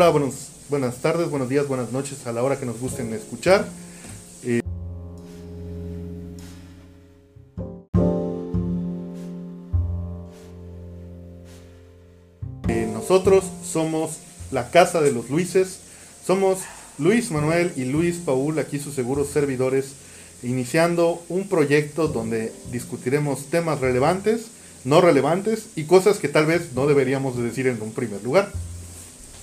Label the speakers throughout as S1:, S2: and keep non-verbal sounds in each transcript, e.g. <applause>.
S1: Hola, buenos, buenas tardes, buenos días, buenas noches a la hora que nos gusten escuchar. Eh, eh, nosotros somos la Casa de los Luises. Somos Luis Manuel y Luis Paul, aquí sus seguros servidores, iniciando un proyecto donde discutiremos temas relevantes, no relevantes y cosas que tal vez no deberíamos de decir en un primer lugar.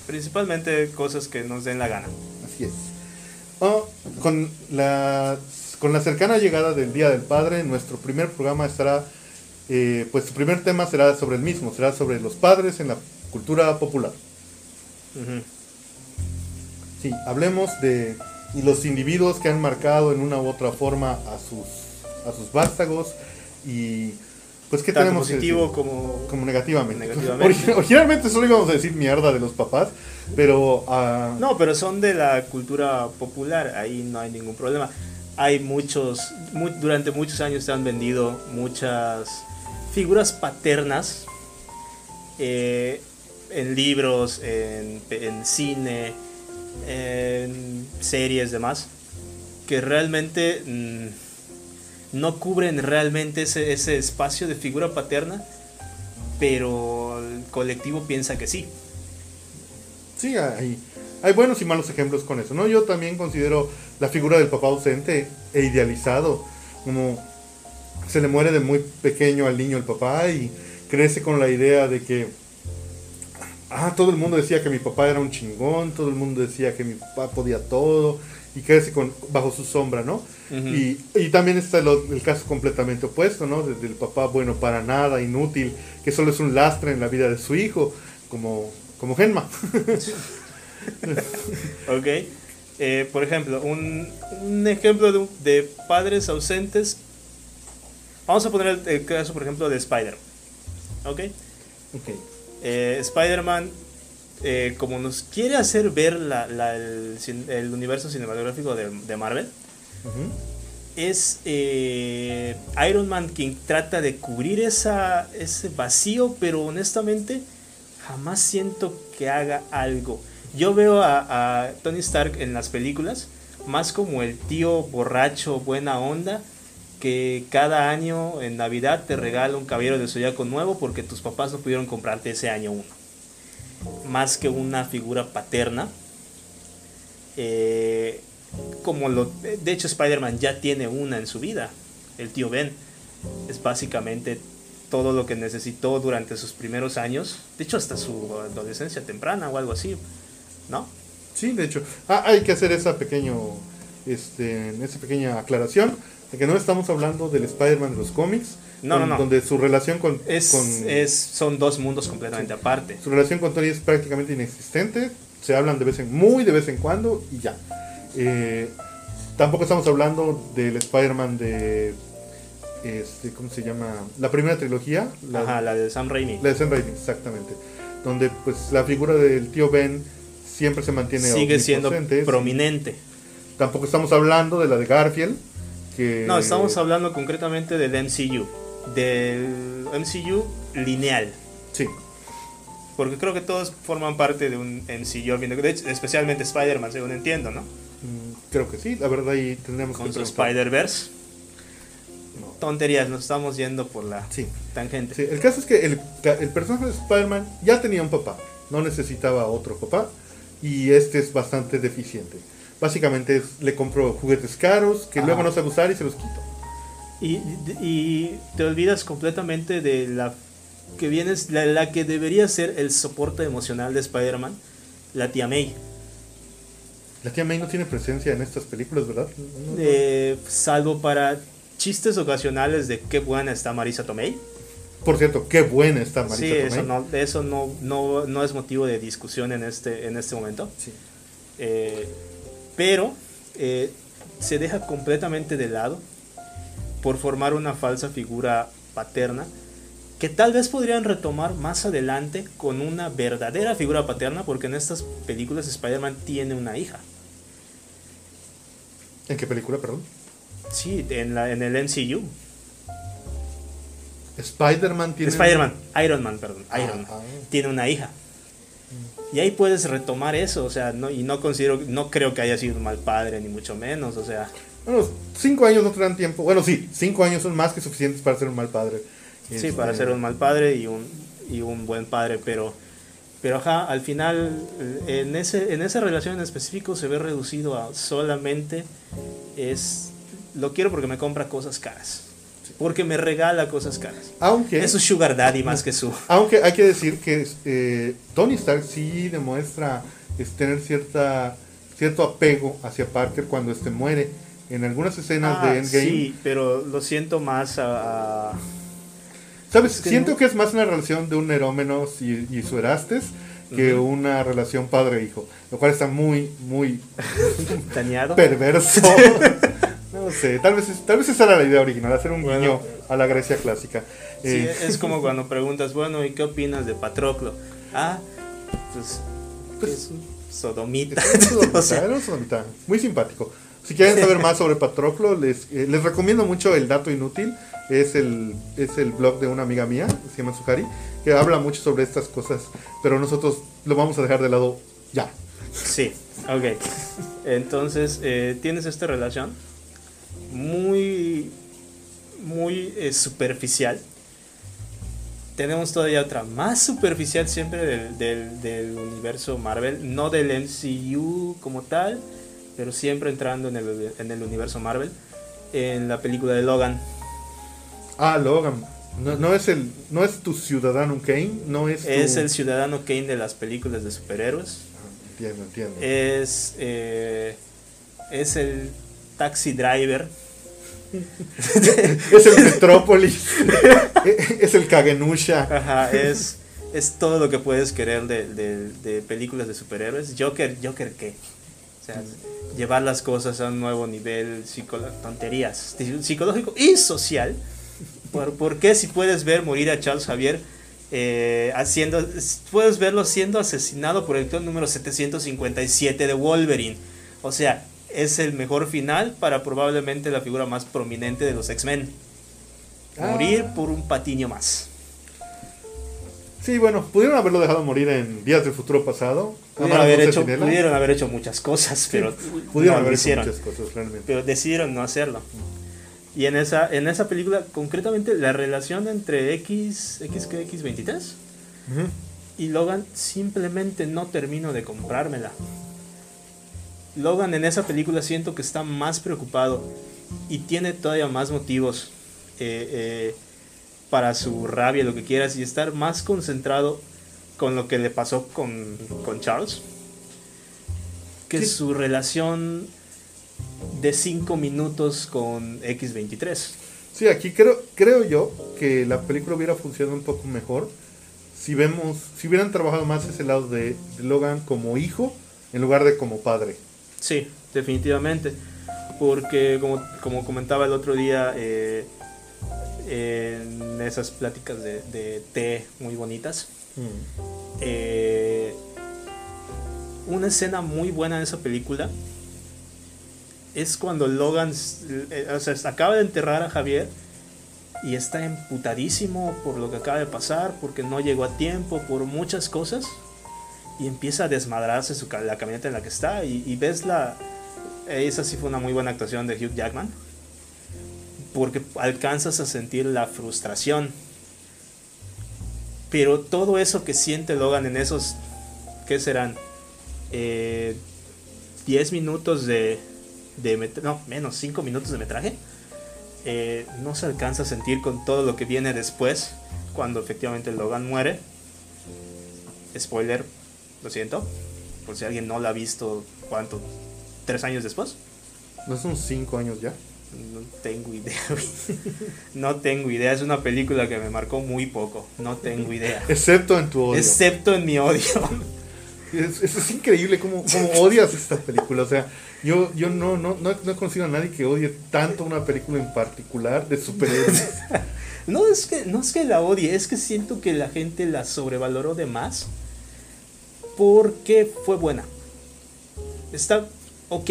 S2: Principalmente cosas que nos den la gana.
S1: Así es. Oh, con, la, con la cercana llegada del Día del Padre, nuestro primer programa estará, eh, pues su primer tema será sobre el mismo, será sobre los padres en la cultura popular. Sí, hablemos de y los individuos que han marcado en una u otra forma a sus, a sus vástagos y pues qué
S2: Tanto
S1: tenemos que
S2: positivo como...
S1: como negativamente.
S2: Negativamente.
S1: Origi- Originalmente solo íbamos a decir mierda de los papás, pero ah,
S2: No, pero son de la cultura popular, ahí no hay ningún problema. Hay muchos, mu- durante muchos años se han vendido muchas figuras paternas eh, en libros, en, en cine, en series, demás, que realmente mm, no cubren realmente ese, ese espacio de figura paterna, pero el colectivo piensa que sí.
S1: Sí, hay, hay buenos y malos ejemplos con eso, ¿no? Yo también considero la figura del papá ausente e idealizado, como se le muere de muy pequeño al niño el papá y crece con la idea de que, ah, todo el mundo decía que mi papá era un chingón, todo el mundo decía que mi papá podía todo y crece con, bajo su sombra, ¿no? Y, y también está el caso completamente opuesto, ¿no? Desde el papá bueno para nada, inútil, que solo es un lastre en la vida de su hijo, como, como Genma. <laughs>
S2: Ok. Eh, por ejemplo, un, un ejemplo de, padres ausentes. Vamos a poner el, el caso, por ejemplo, de Spider. Ok.
S1: Ok.
S2: Eh, Spider-Man, eh, como nos quiere hacer ver la- la- el, universo cinematográfico de, de Marvel, es eh, Iron Man quien trata de cubrir esa, ese vacío, pero honestamente jamás siento que haga algo. Yo veo a, a Tony Stark en las películas más como el tío borracho, buena onda, que cada año en Navidad te regala un caballero de zodiaco nuevo porque tus papás no pudieron comprarte ese año uno. Más que una figura paterna. Eh, como lo de hecho Spider-Man ya tiene una en su vida el tío Ben es básicamente todo lo que necesitó durante sus primeros años de hecho hasta su adolescencia temprana o algo así no
S1: Sí, de hecho. Ah, hay que hacer esa pequeño, este, esa pequeña aclaración de que no estamos hablando del Spider-Man de los cómics,
S2: No, no, no.
S1: donde su relación con,
S2: es,
S1: con
S2: es son dos mundos completamente aparte
S1: su relación con Tony es prácticamente inexistente. Se hablan de vez en muy de vez en cuando y ya. Eh, tampoco estamos hablando del Spider-Man de, este, ¿cómo se llama? La primera trilogía, la,
S2: Ajá, la de Sam Raimi
S1: la de Sam Raimi, exactamente, donde pues la figura del tío Ben siempre se mantiene
S2: sigue siendo prominente
S1: Tampoco estamos hablando de la de Garfield. Que,
S2: no estamos hablando concretamente del MCU del MCU lineal
S1: Sí,
S2: porque creo que todos forman parte de un MCU de- hecho, especialmente Spider-Man según entiendo no
S1: mm, creo que sí. La verdad, ahí tendríamos
S2: con
S1: que preguntar.
S2: Spider-Verse.
S1: No.
S2: Tonterías, nos estamos yendo por la
S1: Sí,
S2: tangente.
S1: sí. El caso es que el, el personaje de Spider-Man ya tenía un papá. No necesitaba otro papá. Y este es bastante deficiente. Básicamente es- le compro juguetes caros que luego no sabe usar y se los quito.
S2: Y, y te olvidas completamente de la que vienes, la, la que debería ser el soporte emocional de Spider-Man, la tía May.
S1: La tía May no tiene presencia en estas películas, ¿verdad?
S2: Eh, salvo para chistes ocasionales de qué buena está Marisa Tomei.
S1: Por cierto, qué buena está Marisa
S2: Sí,
S1: Tomei.
S2: eso, no, eso no, no, no es motivo de discusión en este, en este momento.
S1: Sí.
S2: Eh, pero eh, se deja completamente de lado por formar una falsa figura paterna que tal vez podrían retomar más adelante con una verdadera figura paterna porque en estas películas Spider-Man tiene una hija.
S1: ¿En qué película, perdón?
S2: Sí, en, la, en el MCU.
S1: Spider-Man tiene.
S2: Spider-Man, Iron Man, perdón,
S1: Ah,
S2: Iron Man.
S1: ah.
S2: Tiene una hija. Y ahí puedes retomar eso, o sea, no, y no considero, no creo que haya sido un mal padre, ni mucho menos, o sea.
S1: Bueno, cinco años no te dan tiempo. Bueno, sí, cinco años son más que suficientes para ser un mal padre.
S2: Sí, para
S1: Este,
S2: ser un mal padre y un, y un buen padre, pero, pero ajá, al final, en, ese, en esa relación en específico se ve reducido a solamente es, lo quiero porque me compra cosas caras, porque me regala cosas caras.
S1: Aunque,
S2: Es su sugar daddy más que su... <laughs>
S1: aunque hay que decir que eh, Tony Stark sí demuestra es, tener cierta cierto apego hacia Parker cuando este muere. En algunas escenas
S2: Ah,
S1: de Endgame.
S2: sí, pero lo siento más a... a-
S1: ¿Sabes?
S2: Es que
S1: Siento
S2: no-
S1: que es más una relación de un Nerómenos y, y su Erastes que una relación padre-hijo. Lo cual está muy, muy <laughs>
S2: dañado.
S1: perverso. <laughs> no sé, tal vez, tal vez esa era la idea original, hacer un
S2: Bueno.
S1: guiño a la Grecia clásica.
S2: Sí,
S1: Eh,
S2: es como cuando preguntas, bueno, ¿y qué opinas de Patroclo? Ah, pues,
S1: Pues-
S2: es un sodomita.
S1: Era un sodomita, <laughs>
S2: O sea,
S1: era un sodomita, muy simpático. Si quieren saber más sobre Patroclo, les, eh, les recomiendo mucho el dato inútil. Es el, es el blog de una amiga mía, se llama Sujari, que habla mucho sobre estas cosas, pero nosotros lo vamos a dejar de lado ya.
S2: Sí, ok. Entonces, eh, tienes esta relación muy, muy eh, superficial. Tenemos todavía otra más superficial siempre del, del, del universo Marvel, no del MCU como tal, pero siempre entrando en el, en el universo Marvel, en la película de Logan.
S1: Ah, Logan. No, no es el no es tu ciudadano Kane, no es tu...
S2: Es el ciudadano Kane de las películas de superhéroes.
S1: Ah, Entiendo, entiendo.
S2: Es, eh, es el taxi driver. <laughs>
S1: es el Metrópolis. <laughs> es el Kagenusha.
S2: Ajá, es, es todo lo que puedes querer de, de- de películas de superhéroes. Joker, Joker qué? O sea, llevar las cosas a un nuevo nivel, tonterías, psicológico y social. ¿Por, por qué si puedes ver morir a Charles Javier eh, haciendo, puedes verlo siendo asesinado por el clon número 757 de Wolverine? O sea, es el mejor final para probablemente la figura más prominente de los X-Men.
S1: Ah.
S2: Morir por un patiño más.
S1: Sí, bueno, pudieron haberlo dejado morir en Días del Futuro Pasado.
S2: Pudieron haber, hecho,
S1: Centinelas.
S2: pudieron haber hecho muchas cosas, pero
S1: Pudieron
S2: no
S1: haber hecho muchas cosas, realmente.
S2: Pero decidieron no hacerlo. Y en esa, en esa película, concretamente, la relación entre X, X. X23
S1: Ujú.
S2: y Logan simplemente no termino de comprármela. Logan en esa película siento que está más preocupado y tiene todavía más motivos eh, eh, para su rabia, lo que quieras, y estar más concentrado con lo que le pasó con, con Charles que su relación de 5 minutos con X23.
S1: Sí, aquí creo, creo yo que la película hubiera funcionado un poco mejor si vemos, si hubieran trabajado más ese lado de, de Logan como hijo en lugar de como padre.
S2: Sí, definitivamente. Porque como, como comentaba el otro día, eh, en esas pláticas de, de té muy bonitas, eh, una escena muy buena de esa película es cuando Logan eh, o sea, acaba de enterrar a Javier y está emputadísimo por lo que acaba de pasar, porque no llegó a tiempo, por muchas cosas. Y empieza a desmadrarse su, la camioneta en la que está. Y, y ves la... eh, Esa sí fue una muy buena actuación de Hugh Jackman. Porque alcanzas a sentir la frustración. Pero todo eso que siente Logan en esos... ¿Qué serán? Eh, 10 minutos de... de no, menos 5 minutos de metraje. eh, no se alcanza a sentir con todo lo que viene después. Cuando efectivamente Logan muere. Spoiler, lo siento. Por si alguien no la ha visto, ¿cuánto? ¿Tres años después?
S1: ¿No son cinco años ya?
S2: No tengo idea. No tengo idea. Es una película que me marcó muy poco. No tengo idea.
S1: Excepto en tu odio.
S2: Excepto en mi odio.
S1: Es, es- es increíble cómo, cómo odias esta película. O sea, yo, yo no, no, no, no he conocido a nadie que odie tanto una película en particular de superhéroes. <laughs>
S2: No es que, no es que la odie, es que siento que la gente la sobrevaloró de más. Porque fue buena. Está ok.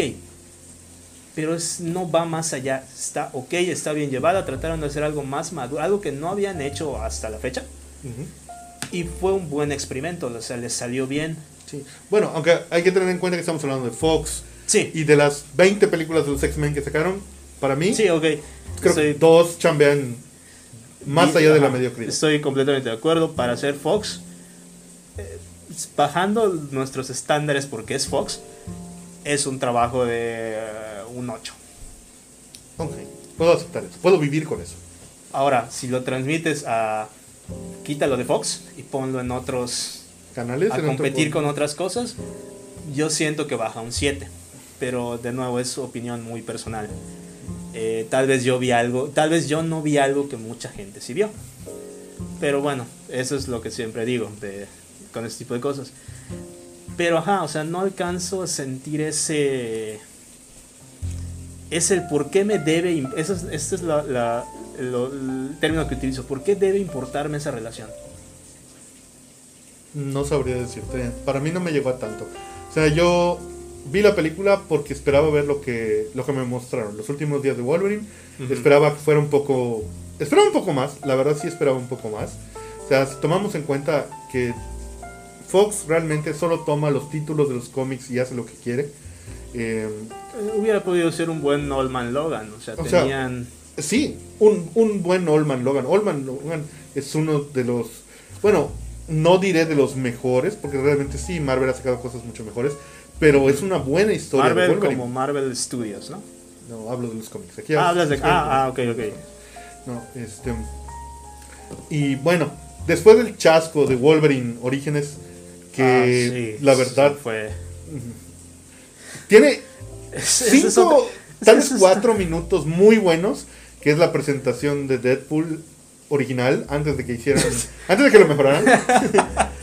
S2: Pero es, no va más allá. Está ok, está bien llevada. Trataron de hacer algo más maduro. Algo que no habían hecho hasta la fecha. Y fue un buen experimento. O sea, les salió bien.
S1: Sí. Bueno, aunque hay que tener en cuenta que estamos hablando de Fox.
S2: Sí.
S1: Y de las 20 películas de los X-Men que sacaron, para mí,
S2: Sí, ok.
S1: creo que dos chambean más
S2: y-
S1: allá de la mediocridad.
S2: Estoy completamente de acuerdo. Para hacer Fox, eh, bajando nuestros estándares porque es Fox, es un trabajo de eh, un 8.
S1: Ok, puedo aceptar eso, puedo vivir con eso.
S2: Ahora, si lo transmites a. Quítalo de Fox y ponlo en otros.
S1: Canales
S2: a competir con otras cosas, yo siento que baja un 7. Pero de nuevo es opinión muy personal. Eh, tal vez yo vi algo, tal vez yo no vi algo que mucha gente sí vio. Pero bueno, eso es lo que siempre digo de, con este tipo de cosas. Pero ajá, o sea, no alcanzo a sentir ese. Es el por qué me debe. Eso es, este es la- la- lo- el término que utilizo. ¿Por qué debe importarme esa relación?
S1: No sabría decirte. Para mí no me llegó a tanto. O sea, yo vi la película porque esperaba ver lo que, lo que me mostraron. Los últimos días de Wolverine.
S2: Ujú.
S1: Esperaba que fuera un poco... Esperaba un poco más. La verdad sí esperaba un poco más. O sea, si tomamos en cuenta que Fox realmente solo toma los títulos de los cómics y hace lo que quiere. eh,
S2: Hubiera podido ser un buen Norman Logan. O sea,
S1: O sea,
S2: tenían.
S1: Sí, un, un buen Olman Logan. Olman Logan es uno de los, bueno, no diré de los mejores, porque realmente sí, Marvel ha sacado cosas mucho mejores, pero es una buena historia. de
S2: Marvel como Marvel Studios, ¿no?
S1: No, hablo de los cómics. Aquí
S2: Ah, hablas de. Ah, ah, ok, ok.
S1: No, este. Y bueno, después del chasco de Wolverine Orígenes, que
S2: Ah, sí,
S1: la verdad
S2: sí fue.
S1: tiene
S2: es
S1: cinco,
S2: otra-
S1: tal vez cuatro minutos muy buenos, que es la presentación de Deadpool original, antes de que hicieran, <laughs> antes de que lo mejoraran. <laughs>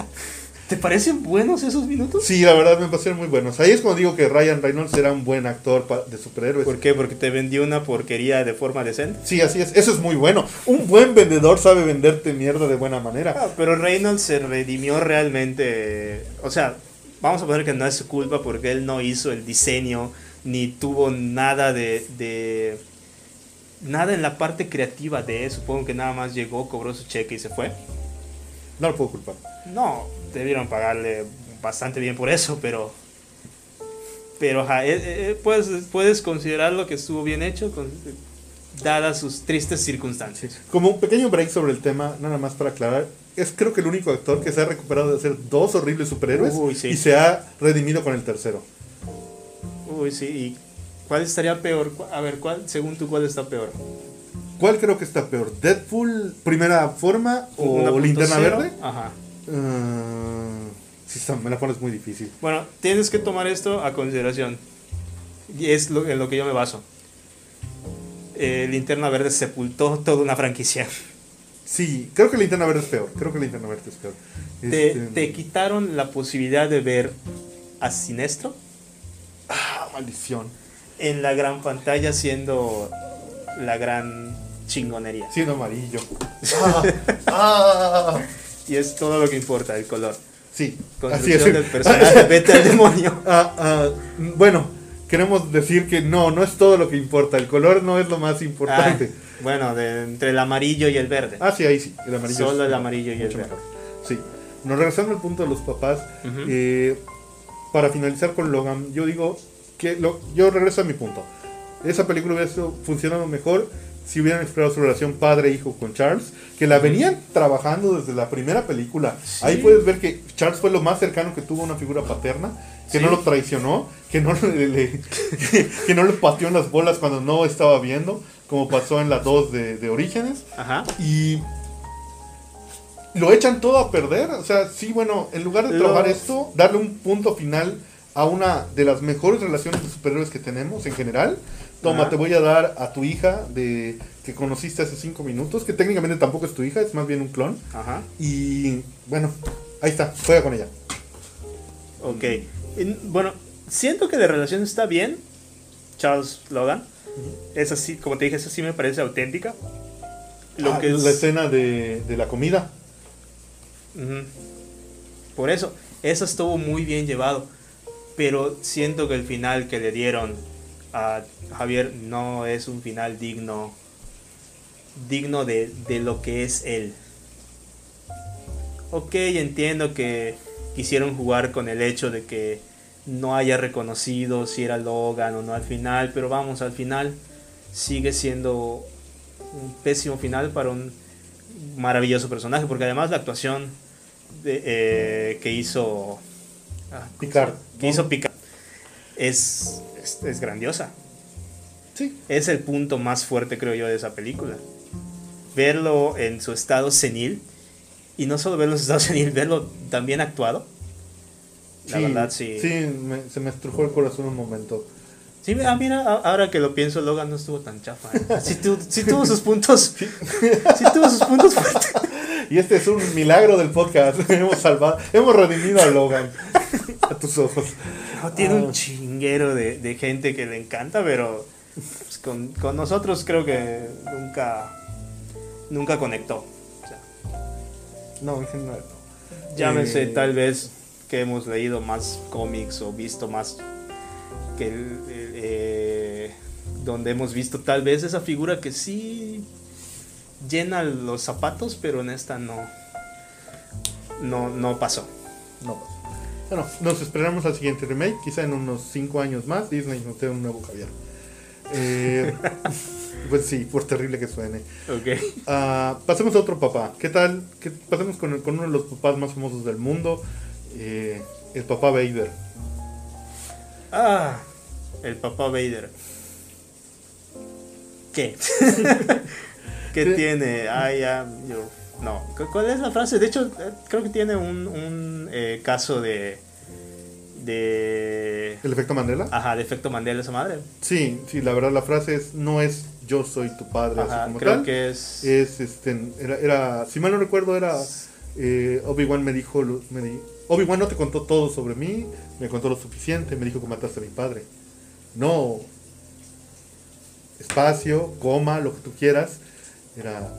S2: ¿Te parecen buenos esos minutos?
S1: Sí, la verdad me parecieron muy buenos. Ahí es cuando digo que Ryan Reynolds era un buen actor de superhéroes.
S2: ¿Por qué? Porque te vendió una porquería de forma decente.
S1: Sí, así es. Eso es muy bueno. Un buen vendedor sabe venderte mierda de buena manera.
S2: Ah, pero Reynolds se redimió realmente. O sea, vamos a poner que no es su culpa porque él no hizo el diseño ni tuvo nada de, de- nada en la parte creativa de eso. Supongo que nada más llegó, cobró su cheque y se fue.
S1: No lo puedo culpar.
S2: No, debieron pagarle bastante bien por eso, pero. Pero, ajá, eh, eh, puedes, puedes considerarlo que estuvo bien hecho, con- dadas sus tristes circunstancias.
S1: Como un pequeño break sobre el tema, nada más para aclarar, es creo que el único actor que se ha recuperado de hacer dos horribles superhéroes
S2: Uy, sí.
S1: y se ha redimido con el tercero.
S2: Uy, sí, ¿y cuál estaría peor? A ver, ¿cuál, según tú, cuál está peor?
S1: ¿Cuál creo que está peor? ¿Deadpool primera forma o
S2: ¿Una punto
S1: Linterna? Verde?
S2: Ajá.
S1: Ah, sí, me la pones muy difícil.
S2: Bueno, tienes que tomar esto a consideración. Y es lo, en lo que yo me baso. Eh, Linterna Verde sepultó toda una franquicia.
S1: Sí, creo que Linterna Verde es peor. Creo que Linterna Verde es peor.
S2: Te,
S1: Este,
S2: te quitaron la posibilidad de ver a Sinestro
S1: Ah, maldición.
S2: en la gran pantalla siendo la gran chingonería.
S1: Siendo amarillo. <laughs> Ah, ah.
S2: Y es todo lo que importa, el color.
S1: Sí, así es.
S2: del <laughs> personaje, vete al demonio. <laughs>
S1: Ah, ah, bueno, queremos decir que no, no es todo lo que importa. El color no es lo más importante.
S2: Ah, bueno, de- entre el amarillo y el verde.
S1: Ah, sí, ahí sí. El amarillo
S2: Solo
S1: es
S2: el amarillo y el verde.
S1: mejor. Sí. Nos regresando al punto de los papás. Eh, para finalizar con Logan, yo digo que lo- yo regreso a mi punto. Esa película hubiera funcionado mejor si hubieran explorado su relación padre-hijo con Charles, que la venían trabajando desde la primera película.
S2: Sí.
S1: Ahí puedes ver que Charles fue lo más cercano que tuvo a una figura paterna, que
S2: Sí.
S1: no lo traicionó, que no le, le- <laughs> que no le pateó en las bolas cuando no estaba viendo, como pasó en la 2 de, de Orígenes.
S2: Ajá.
S1: Y lo echan todo a perder. O sea, sí, bueno, en lugar de trabajar esto, darle un punto final a una de las mejores relaciones de superhéroes que tenemos en general. Toma,
S2: Ajá.
S1: te voy a dar a tu hija de que conociste hace cinco minutos, que técnicamente tampoco es tu hija, es más bien un clon.
S2: Ajá.
S1: Y bueno, ahí está, juega con ella.
S2: Ok. Y, bueno, siento que la relación está bien. Charles Logan. Es así, como te dije, eso sí me parece auténtica. Lo
S1: Ah,
S2: que es.
S1: La escena de, de la comida.
S2: Ujú. Por eso, eso estuvo muy bien llevado. Pero siento que el final que le dieron a Javier no es un final digno. Digno de, de lo que es él. Ok, entiendo que quisieron jugar con el hecho de que no haya reconocido si era Logan o no al final, pero vamos, al final sigue siendo un pésimo final para un maravilloso personaje, porque además la actuación de, eh, que hizo ah, ¿cómo
S1: Picard,
S2: que hizo Picard es, es, es grandiosa.
S1: Sí.
S2: Es el punto más fuerte, creo yo, de esa película. Verlo en su estado senil, y no solo verlo en su estado <laughs> senil, verlo también actuado. La
S1: Sí,
S2: verdad, sí.
S1: Sí, me- se me estrujó el corazón un momento.
S2: Sí, ah, mira, a- ahora que lo pienso, Logan no estuvo tan chafa. ¿eh? Sí, tu- sí tuvo sus puntos. Sí <laughs> tuvo sus puntos fuertes.
S1: Y este es un milagro del podcast. <laughs> hemos salvado, hemos redimido a Logan. a tus ojos.
S2: No, tiene
S1: Ah.
S2: un chinguero de, de gente que le encanta, pero pues, con, con nosotros creo que nunca, nunca conectó. O sea,
S1: No, en general no.
S2: llámese
S1: Eh,
S2: tal vez que hemos leído más cómics o visto más que eh, donde hemos visto tal vez esa figura que sí llena los zapatos, pero en esta no no, no pasó.
S1: No pasa. Bueno, nos esperamos al siguiente remake. Quizá en unos 5 años más Disney nos dé un nuevo Javier. Eh, <laughs> pues sí, por terrible que suene.
S2: Ok.
S1: Ah, pasemos a otro papá. ¿Qué tal? ¿Qué- pasemos con, el- con uno de los papás más famosos del mundo. eh, el papá Vader.
S2: Ah, el papá Vader. ¿Qué? <laughs> ¿Qué tiene? I am your... No, ¿cu- ¿cuál es la frase? De hecho, eh, creo que tiene un, un eh, caso de... De...
S1: ¿El efecto Mandela?
S2: Ajá, de efecto Mandela esa madre.
S1: Sí, sí, la verdad la frase es no es yo soy tu padre, así
S2: Ajá,
S1: como
S2: creo
S1: tal.
S2: que es...
S1: Es, este, era, era, si mal no recuerdo, era eh, Obi-Wan me dijo, me di- Obi-Wan no te contó todo sobre mí, me contó lo suficiente, me dijo que mataste a mi padre. No, espacio, coma, lo que tú quieras, era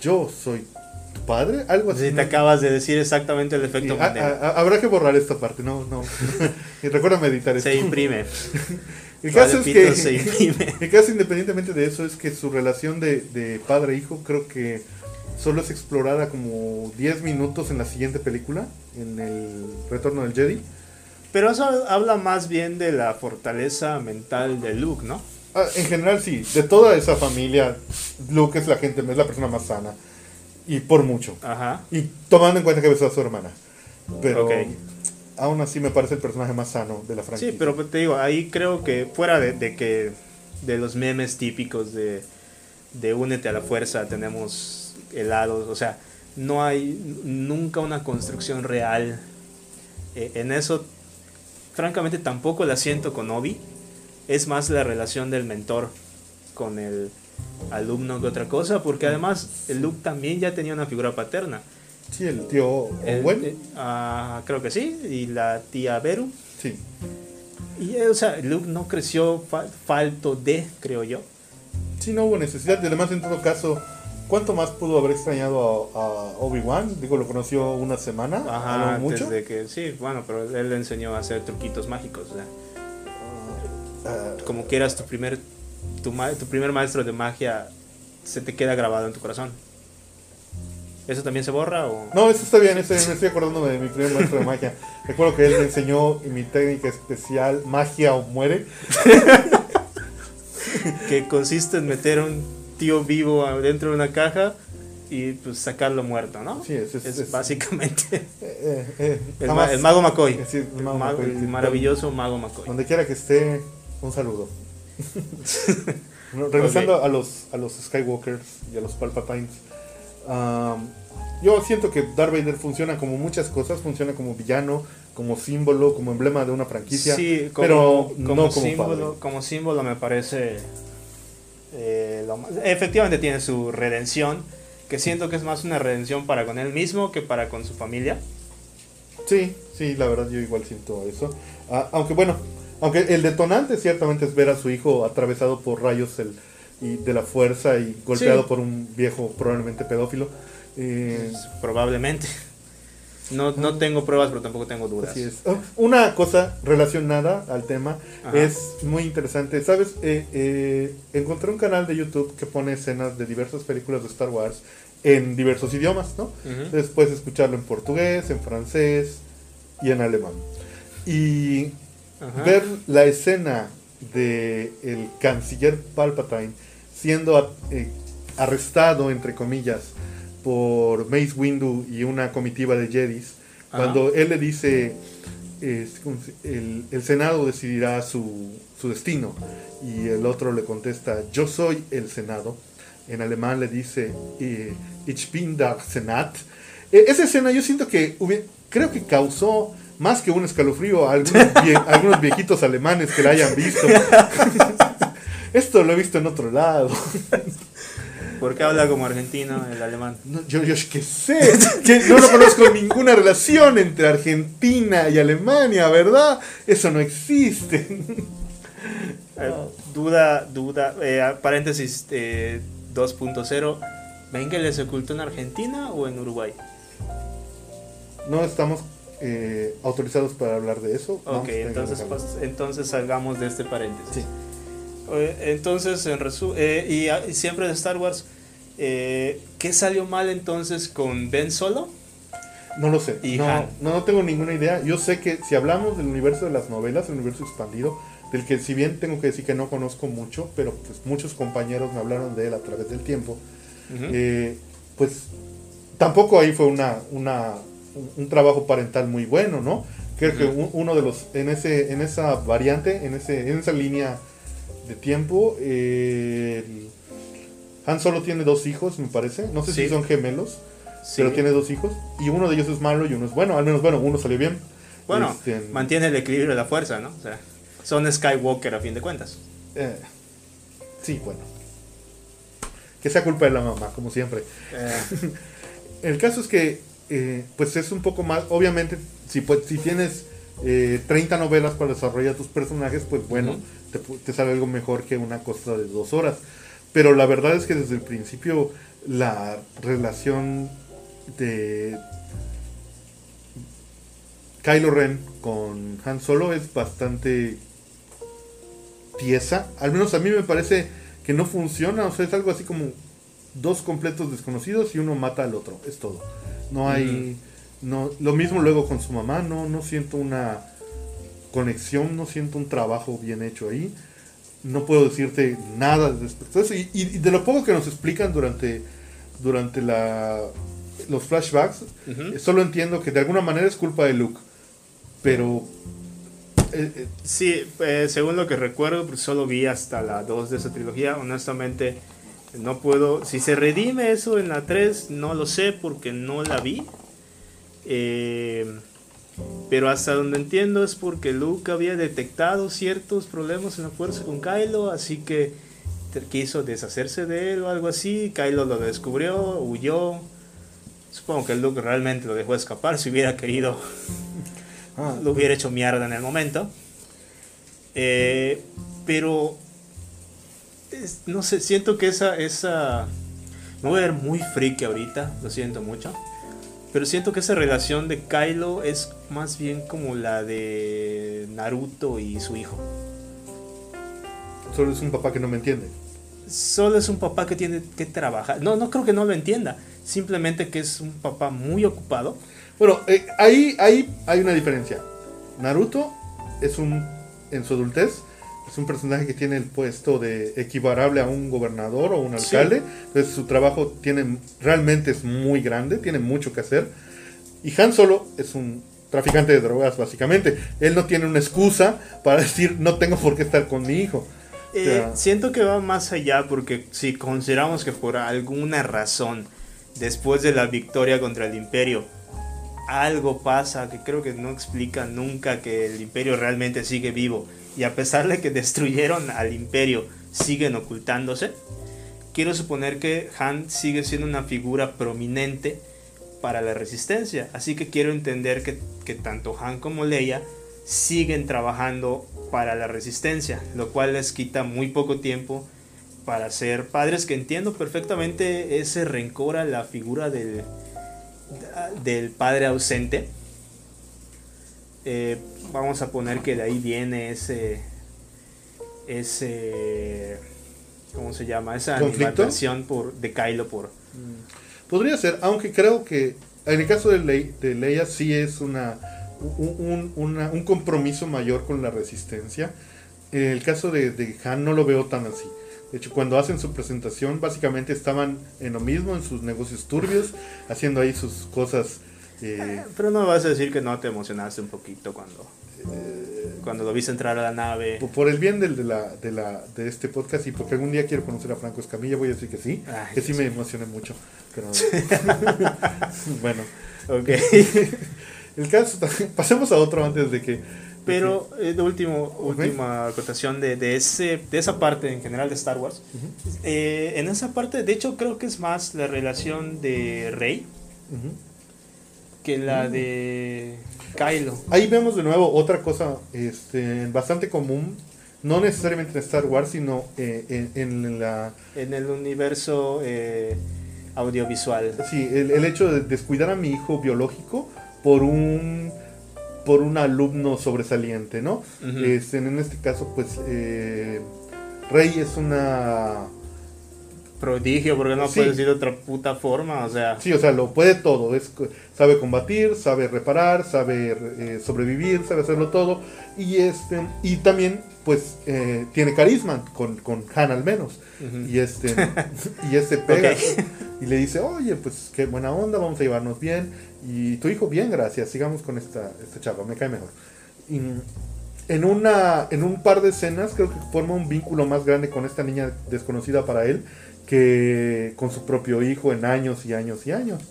S1: yo soy tu padre, algo así.
S2: Sí, te acabas de decir exactamente el efecto
S1: a-
S2: Mandela.
S1: a- a- habrá que borrar esta parte, no, no. <laughs> y recuérdame editar esto.
S2: Se imprime. <laughs>
S1: El caso es que
S2: se imprime. <laughs>
S1: el caso independientemente de eso es que su relación de, de padre e creo que solo es explorada como 10 minutos en la siguiente película, en el Retorno del Jedi.
S2: Pero eso habla más bien de la fortaleza mental de Luke, ¿no?
S1: Ah, en general sí, de toda esa familia, Luke es la gente, es la persona más sana. Y por mucho.
S2: Ajá.
S1: Y tomando en cuenta que besó a su hermana. Pero
S2: Ok.
S1: aún así me parece el personaje más sano de la franquicia.
S2: Sí, pero te digo, ahí creo que fuera de, de que de los memes típicos de, de únete a la fuerza, tenemos helados, o sea, no hay nunca una construcción real. Eh, en eso, francamente, tampoco la siento con Obi. Es más la relación del mentor con el alumno que otra cosa, porque además el Luke también ya tenía una figura paterna.
S1: Sí, el tío Owen.
S2: eh, ah, creo que sí, y la tía Beru.
S1: Sí.
S2: Y, eh, o sea, Luke no creció fa- falto de, creo yo.
S1: Sí, no hubo necesidad. Y además, en todo caso, ¿cuánto más pudo haber extrañado a, a Obi-Wan? Digo, lo conoció una semana,
S2: Ajá,
S1: mucho.
S2: de que, sí, bueno, pero él le enseñó a hacer truquitos mágicos. o sea,
S1: Ah,
S2: como quieras, tu primer, tu, ma- tu primer maestro de magia se te queda grabado en tu corazón. ¿Eso también se borra o...?
S1: no, eso está bien, ese- me estoy acordando de mi primer maestro de magia. Recuerdo que él me enseñó mi técnica especial, magia o muere. <laughs>
S2: Que consiste en meter un tío vivo dentro de una caja y pues sacarlo muerto, ¿no?
S1: Sí, es- es-
S2: es,
S1: es-
S2: básicamente <laughs>
S1: Eh, eh, eh,
S2: el,
S1: jamás-
S2: ma- el mago McCoy.
S1: Sí, el
S2: el,
S1: mago
S2: mago-
S1: McCoy.
S2: el maravilloso mago McCoy.
S1: Donde quiera que esté, un saludo. <laughs> Regresando a los a los Skywalkers y a los Palpatines. am, yo siento que Darth Vader funciona como muchas cosas, funciona como villano, como símbolo, como emblema de una franquicia,
S2: Sí, como,
S1: pero
S2: como
S1: no como
S2: símbolo,
S1: padre.
S2: como símbolo me parece eh, lo más- efectivamente tiene su redención, que siento que es más una redención para con él mismo que para con su familia.
S1: Sí, sí, la verdad yo igual siento eso. Ah, aunque bueno, aunque el detonante ciertamente es ver a su hijo atravesado por rayos el, y de la fuerza y golpeado
S2: Sí.
S1: por un viejo probablemente pedófilo. Eh,
S2: Probablemente. No, no tengo pruebas, pero tampoco tengo dudas.
S1: Así es. Oh, Una cosa relacionada al tema
S2: Ajá.
S1: es muy interesante. ¿Sabes? Eh, eh, encontré un canal de YouTube que pone escenas de diversas películas de Star Wars en diversos idiomas, ¿no? Entonces puedes escucharlo en portugués, en francés y en alemán. Y ver la escena de el canciller Palpatine siendo eh, arrestado, entre comillas, por Mace Windu y una comitiva de Jedis, cuando él le dice, el, el, Senado decidirá su, su, destino, y el otro le contesta, yo soy el Senado, en alemán le dice, eh, Ich bin der Senat. E, esa escena yo siento que creo que causó más que un escalofrío a algunos, algunos viejitos alemanes que la hayan visto. <laughs> Esto lo he visto en otro lado.
S2: ¿Por qué habla como argentino el alemán?
S1: yo, yo qué sé, no lo conozco ninguna relación entre Argentina y Alemania, ¿verdad? Eso no existe.
S2: Eh, duda, duda, eh, paréntesis 2.0, eh, ¿ven que les ocultó en Argentina o en Uruguay?
S1: No estamos autorizados para hablar de eso.
S2: Ok, entonces, pues, entonces salgamos de este paréntesis. Sí. Eh, entonces, en eh, ah, y, siempre de Star Wars, eh, ¿qué salió mal entonces con Ben Solo?
S1: No lo sé. no, no, tengo ninguna idea. Yo sé que si hablamos del universo de las novelas, el universo expandido, del que si bien tengo que decir que no conozco mucho, pero pues muchos compañeros me hablaron de él a través del tiempo, pues tampoco ahí fue una, una, un, trabajo parental muy bueno, ¿no? Creo que uno de los, en, ese, en esa variante, en, ese, en esa línea de tiempo. Han solo tiene dos hijos, me parece. No sé si son gemelos, pero tiene dos hijos. Y uno de ellos es malo y uno es bueno. Al menos, bueno, uno salió bien.
S2: Bueno, este, mantiene el equilibrio de la fuerza, ¿no? O sea, son Skywalker a fin de cuentas.
S1: Eh, sí, bueno. Que sea culpa de la mamá, como siempre. Eh. <laughs> el caso es que, eh, pues es un poco más. Obviamente, si, pues, si tienes 30 novelas para desarrollar tus personajes, pues bueno te, sale algo mejor que una cosa de dos horas. Pero la verdad es que desde el principio la relación de Kylo Ren con Han Solo es bastante tiesa. Al menos a mí me parece que no funciona. O sea, es algo así como dos completos desconocidos y uno mata al otro. Es todo. No hay. No, lo mismo luego con su mamá. No, no siento una conexión, no siento un trabajo bien hecho ahí. No puedo decirte nada respecto a eso. Y, de lo poco que nos explican durante, durante la, los flashbacks, solo entiendo que de alguna manera es culpa de Luke. Pero...
S2: Eh, eh, sí, eh, según lo que recuerdo, pues solo vi hasta la 2 de esa trilogía. Honestamente, no puedo... Si se redime eso en la 3, no lo sé porque no la vi. Eh, pero hasta donde entiendo es porque Luke había detectado ciertos problemas en la fuerza con Kylo, así que quiso deshacerse de él o algo así. Kylo lo descubrió, huyó. Supongo que Luke realmente lo dejó escapar. Si hubiera querido, ah. lo hubiera hecho mierda en el momento. Eh, pero no sé, siento que esa, esa. Me voy a ver muy freak ahorita, lo siento mucho. Pero siento que esa relación de Kylo es más bien como la de Naruto y su hijo.
S1: Solo es un papá que no me entiende.
S2: Solo es un papá que tiene que trabajar. No, no creo que no lo entienda. Simplemente que es un papá muy ocupado.
S1: Bueno, eh, ahí, ahí hay una diferencia. Naruto es un, en su adultez, es un personaje que tiene el puesto de equivalable a un gobernador o un alcalde. Entonces su trabajo tiene, realmente es muy grande, tiene mucho que hacer. Y Han Solo es un traficante de drogas, básicamente. Él no tiene una excusa para decir no tengo por qué estar con mi hijo.
S2: Eh, siento que va más allá porque si consideramos que por alguna razón, después de la victoria contra el imperio, algo pasa que creo que no explica nunca que el imperio realmente sigue vivo y a pesar de que destruyeron al imperio, siguen ocultándose, quiero suponer que Han sigue siendo una figura prominente para la resistencia. Así que quiero entender que, tanto Han como Leia siguen trabajando para la resistencia, lo cual les quita muy poco tiempo para ser padres que entiendo perfectamente ese rencor a la figura del, del padre ausente. Eh, vamos a poner que de ahí viene ese ese ¿cómo se llama? esa animación por de Kylo por
S1: mm. Podría ser, aunque creo que en el caso de, Le de Leia sí es una un, un, una- un compromiso mayor con la resistencia. En el caso de, de Han no lo veo tan así. De hecho, cuando hacen su presentación, básicamente estaban en lo mismo, en sus negocios turbios, haciendo ahí sus cosas. Eh,
S2: Pero no me vas a decir que no te emocionaste un poquito cuando, cuando lo viste entrar a la nave.
S1: Por- el bien del, de, la, de, la, de este podcast y porque algún día quiero conocer a Franco Escamilla, voy a decir que sí,
S2: Ay,
S1: que sí me emocioné mucho. Pero, <laughs> bueno,
S2: Ok. <laughs>
S1: el caso, <laughs> pasemos a otro antes de que...
S2: Pero eh, de último, última acotación de, de, ese, de esa parte en general de Star Wars.
S1: Ujú,
S2: Eh, en esa parte, de hecho, creo que es más la relación de Rey
S1: ujú.
S2: Que la de Kylo.
S1: Ahí vemos de nuevo otra cosa este, bastante común, no necesariamente en Star Wars, sino eh, en, en la...
S2: En el universo eh, audiovisual.
S1: Sí, el, el hecho de descuidar a mi hijo biológico por un por un alumno sobresaliente, ¿no?
S2: Ujú.
S1: Este, en este caso, pues, eh, Rey es una...
S2: Prodigio, porque no
S1: Sí.
S2: puedes decir de otra puta forma, o sea.
S1: Sí, o sea, lo puede todo. Es, sabe combatir, sabe reparar, sabe eh, sobrevivir, sabe hacerlo todo. Y este y también, pues, eh, tiene carisma, con, con Han al menos.
S2: Ujú.
S1: Y este <laughs> y este pega
S2: Ok.
S1: y le dice, oye, pues qué buena onda, vamos a llevarnos bien. Y tu hijo, bien, gracias, sigamos con esta, esta chava, me cae mejor. Y en, una, en un par de escenas creo que forma un vínculo más grande con esta niña desconocida para él que con su propio hijo en años y años y años.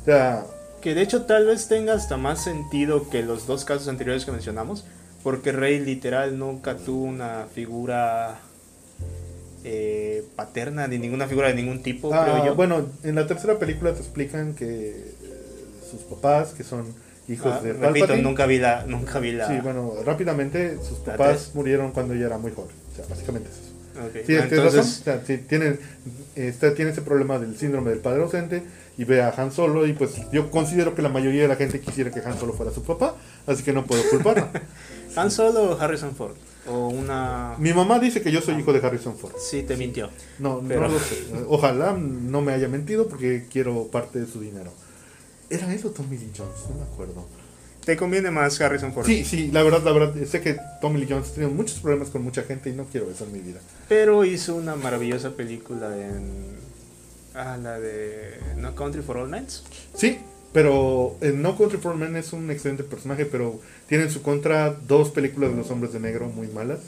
S1: O sea,
S2: Que de hecho tal vez tenga hasta más sentido que los dos casos anteriores que mencionamos, porque Rey literal nunca tuvo una figura eh, paterna, ni ninguna figura de ningún tipo,
S1: ah,
S2: creo yo.
S1: bueno, en la tercera película te explican que eh, sus papás, que son hijos
S2: Ah,
S1: de
S2: repito,
S1: Palpatine,
S2: nunca vi la, nunca vi la.
S1: Sí, bueno, rápidamente sus papás murieron cuando ella era muy joven. O sea, básicamente es eso.
S2: Ok,
S1: Sí,
S2: ah,
S1: tienes razón.
S2: entonces,
S1: O sea, sí, tiene, está- tiene ese problema del síndrome del padre ausente y ve a Han Solo y pues yo considero que la mayoría de la gente quisiera que Han Solo fuera su papá, así que no puedo culparla. <laughs>
S2: ¿Han Solo o Harrison Ford? O una.
S1: Mi mamá dice que yo soy hijo de Harrison Ford.
S2: Sí, te mintió.
S1: No,
S2: Pero-
S1: no lo sé. Ojalá no me haya mentido porque quiero parte de su dinero. ¿Era eso Tommy Lee Jones? No me acuerdo.
S2: Te conviene más Harrison Ford.
S1: Sí, sí, la verdad, la verdad, sé que Tommy Lee Jones ha tenido muchos problemas con mucha gente y no quiero en mi vida.
S2: Pero hizo una maravillosa película en. Ah, la de. No Country for All Nights.
S1: Sí, pero en No Country for Men es un excelente personaje, pero tiene en su contra dos películas de los hombres de negro muy malas.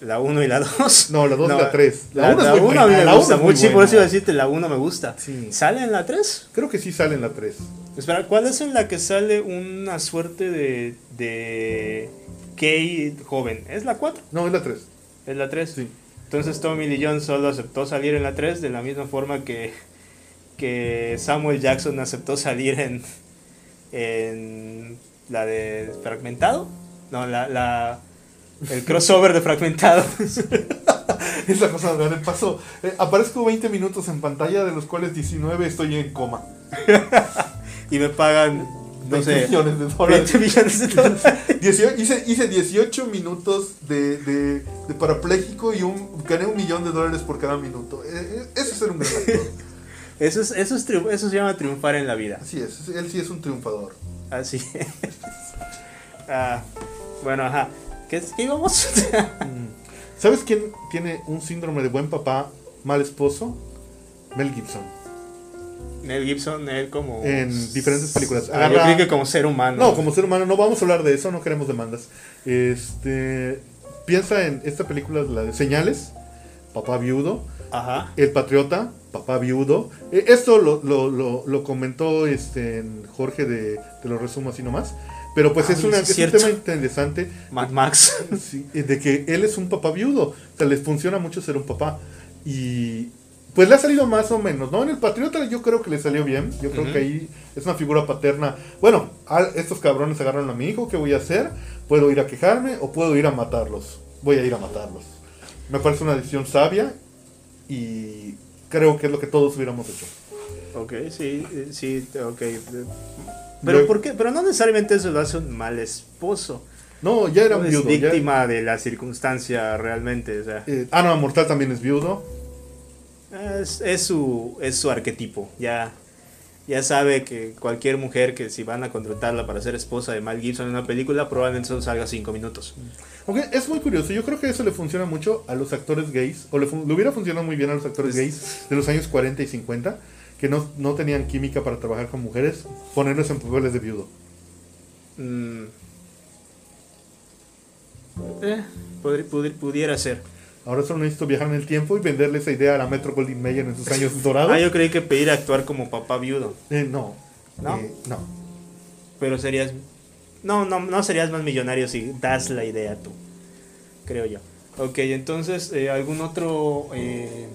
S2: La 1 y la 2.
S1: No, la dos y la tres. La
S2: La,
S1: uno es
S2: la
S1: muy
S2: uno a
S1: buena,
S2: mí me
S1: la
S2: gusta mucho. Por eso iba a decirte, la 1 me gusta.
S1: Sí.
S2: ¿Sale en la 3?
S1: Creo que sí sale en la 3.
S2: Espera, ¿cuál es en la que sale una suerte de. de. Kay joven? ¿Es la 4?
S1: No, es la 3.
S2: ¿Es la 3?
S1: Sí.
S2: Entonces Tommy Lee Jones solo aceptó salir en la 3 de la misma forma que, que Samuel Jackson aceptó salir en, en la de Fragmentado. No, la, la, el crossover de Fragmentado. <laughs>
S1: Esa cosa me da el paso. Eh, aparezco 20 minutos en pantalla, de los cuales 19 estoy en coma. <laughs>
S2: y me pagan, no
S1: 20
S2: sé,
S1: millones de dólares.
S2: 20 millones de dólares. <laughs>
S1: 18 hice, hice 18 minutos de, de, de parapléjico y un, gané un millón de dólares por cada minuto. Eh, eh, eso es ser un gran actor. <laughs>
S2: Eso, es, eso, es eso se llama triunfar en la vida.
S1: Así es, él sí es un triunfador.
S2: Así es. <laughs> Ah, bueno, ajá. ¿Qué, qué íbamos?
S1: ¿Sabes quién tiene un síndrome de buen papá, mal esposo? Mel Gibson.
S2: Mel Gibson, él como...
S1: En diferentes películas.
S2: Ah, yo
S1: Agarra-
S2: creí que como ser humano.
S1: No, como ser humano, no vamos a hablar de eso, no queremos demandas. Este, piensa en esta película, la de Señales, papá viudo,
S2: Ajá.
S1: El Patriota, papá viudo. Eh, esto lo, lo, lo, lo comentó este, Jorge de, te lo resumo así nomás. Pero pues
S2: Ah,
S1: es, una,
S2: sí, es
S1: es un tema interesante
S2: Mad Max.
S1: sí, de que él es un papá viudo. O sea, les funciona mucho ser un papá. Y pues le ha salido más o menos, ¿no? En el Patriota yo creo que le salió bien. Yo creo que ahí es una figura paterna. Bueno, a- estos cabrones agarran a mi hijo, ¿qué voy a hacer? ¿Puedo ir a quejarme o puedo ir a matarlos? Voy a ir a matarlos. Me parece una decisión sabia y creo que es lo que todos hubiéramos hecho.
S2: ok, sí, eh, sí, ok. Pero ¿por qué? Pero no necesariamente eso lo hace un mal esposo.
S1: No, ya era
S2: No
S1: un
S2: es
S1: viudo. ya-
S2: víctima de la circunstancia realmente, o sea.
S1: eh, Ana Mortal también es viudo.
S2: Es, es su, es su arquetipo. Ya, ya sabe que cualquier mujer que si van a contratarla para ser esposa de Mal Gibson en una película, probablemente solo salga cinco minutos.
S1: Aunque es muy curioso, yo creo que eso le funciona mucho a los actores gays, o le, le hubiera funcionado muy bien a los actores
S2: Pues-
S1: gays de los años 40 y 50, que no, no tenían química para trabajar con mujeres, ponerlos en papeles de viudo.
S2: Mm. Eh, pudiera ser.
S1: Ahora solo necesito viajar en el tiempo y venderle esa idea a la Metro Goldwyn Mayer en sus años <laughs> dorados.
S2: Ah, yo creí que pedir actuar como papá viudo.
S1: Eh, no.
S2: ¿No?
S1: Eh, no.
S2: Pero serías. No, no, no serías más millonario si das la idea tú. Creo yo. Ok, entonces, eh, ¿algún otro eh,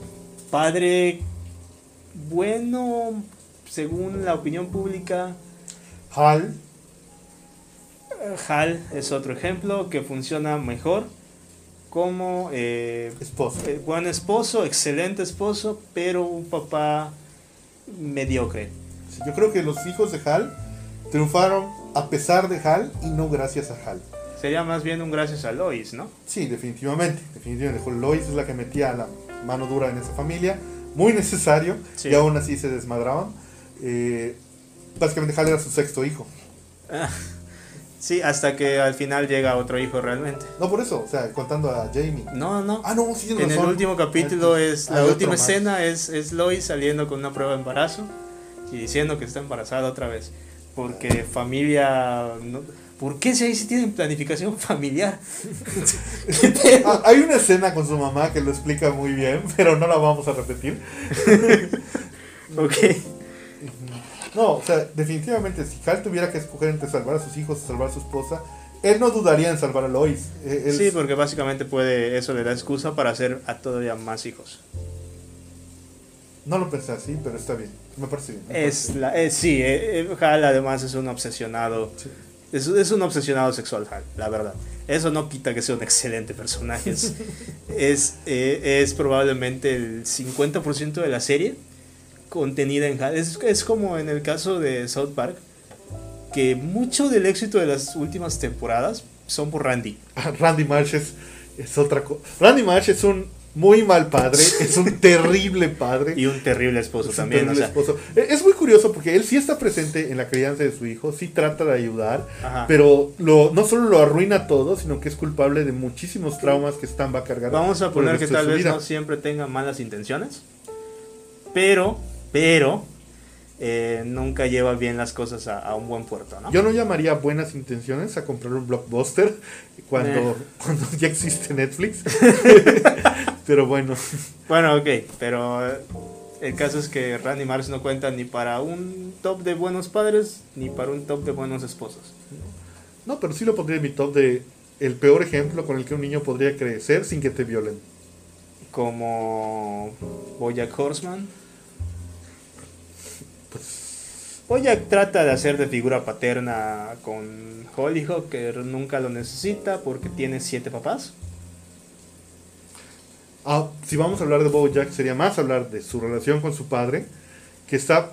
S2: padre bueno, según la opinión pública?
S1: Hal,
S2: Hal es otro ejemplo que funciona mejor como eh,
S1: esposo.
S2: eh, buen esposo, excelente esposo, pero un papá mediocre.
S1: Sí, yo creo que los hijos de Hal triunfaron a pesar de Hal y no gracias a Hal.
S2: Sería más bien un gracias a Lois, ¿no?
S1: Sí, definitivamente. Definitivamente. Lois es la que metía la mano dura en esa familia. Muy necesario.
S2: Sí.
S1: Y aún así se desmadraban. Eh, básicamente Hal era su sexto hijo.
S2: Ah, Sí, hasta que al final llega otro hijo realmente.
S1: No por eso, o sea, contando a Jamie.
S2: No, no.
S1: Ah, no, sí, tienes
S2: en el último capítulo es la
S1: Hay otro
S2: última escena es, es Lois saliendo con una prueba de embarazo y diciendo que está embarazada otra vez. Porque familia... no- ¿Por qué si ahí sí tienen planificación familiar? <laughs>
S1: Ah, hay una escena con su mamá que lo explica muy bien, pero no la vamos a repetir. <laughs>
S2: ok.
S1: No, o sea, definitivamente, si Hal tuviera que escoger entre salvar a sus hijos o salvar a su esposa, él no dudaría en salvar a Lois. Eh, él-
S2: Sí, porque básicamente puede eso le da excusa para hacer a todavía más hijos.
S1: No lo pensé así, pero está bien. Me parece bien. me parece
S2: Es
S1: bien.
S2: la, es- sí, eh, eh, Hal además es un obsesionado.
S1: Sí.
S2: Es, es un obsesionado sexual, Hal, la verdad. Eso no quita que sea un excelente personaje. Es, <laughs> es, eh, es probablemente el 50% de la serie contenida en. Es, es como en el caso de South Park, que mucho del éxito de las últimas temporadas son por Randy.
S1: Ah, Randy Marsh es, es otra cosa. Randy Marsh es un muy mal padre, <laughs> es un terrible padre.
S2: Y un terrible esposo
S1: es
S2: también. o
S1: terrible
S2: sea,
S1: esposo. Eh, Es muy curioso porque él sí está presente en la crianza de su hijo, sí trata de ayudar,
S2: Ajá.
S1: pero lo, no solo lo arruina todo, sino que es culpable de muchísimos traumas que Stan va a cargar.
S2: Vamos a poner que tal vez
S1: vida.
S2: no siempre tenga malas intenciones, pero, pero, eh, nunca lleva bien las cosas a, a un buen puerto, ¿no?
S1: Yo no llamaría buenas intenciones a comprar un blockbuster cuando,
S2: Eh. <laughs>
S1: cuando ya existe Netflix. <laughs> pero bueno,
S2: Bueno, ok, pero eh, el caso es que Randy Marsh no cuenta ni para un top de buenos padres ni para un top de buenos esposos.
S1: no, pero sí lo pondría en mi top de el peor ejemplo con el que un niño podría crecer sin que te violen.
S2: Como Bojack Horseman. Bojack trata de hacer de figura paterna con Hollyhock, que nunca lo necesita porque tiene siete papás.
S1: ah, si vamos a hablar de Bojack, sería más hablar de su relación con su padre, que está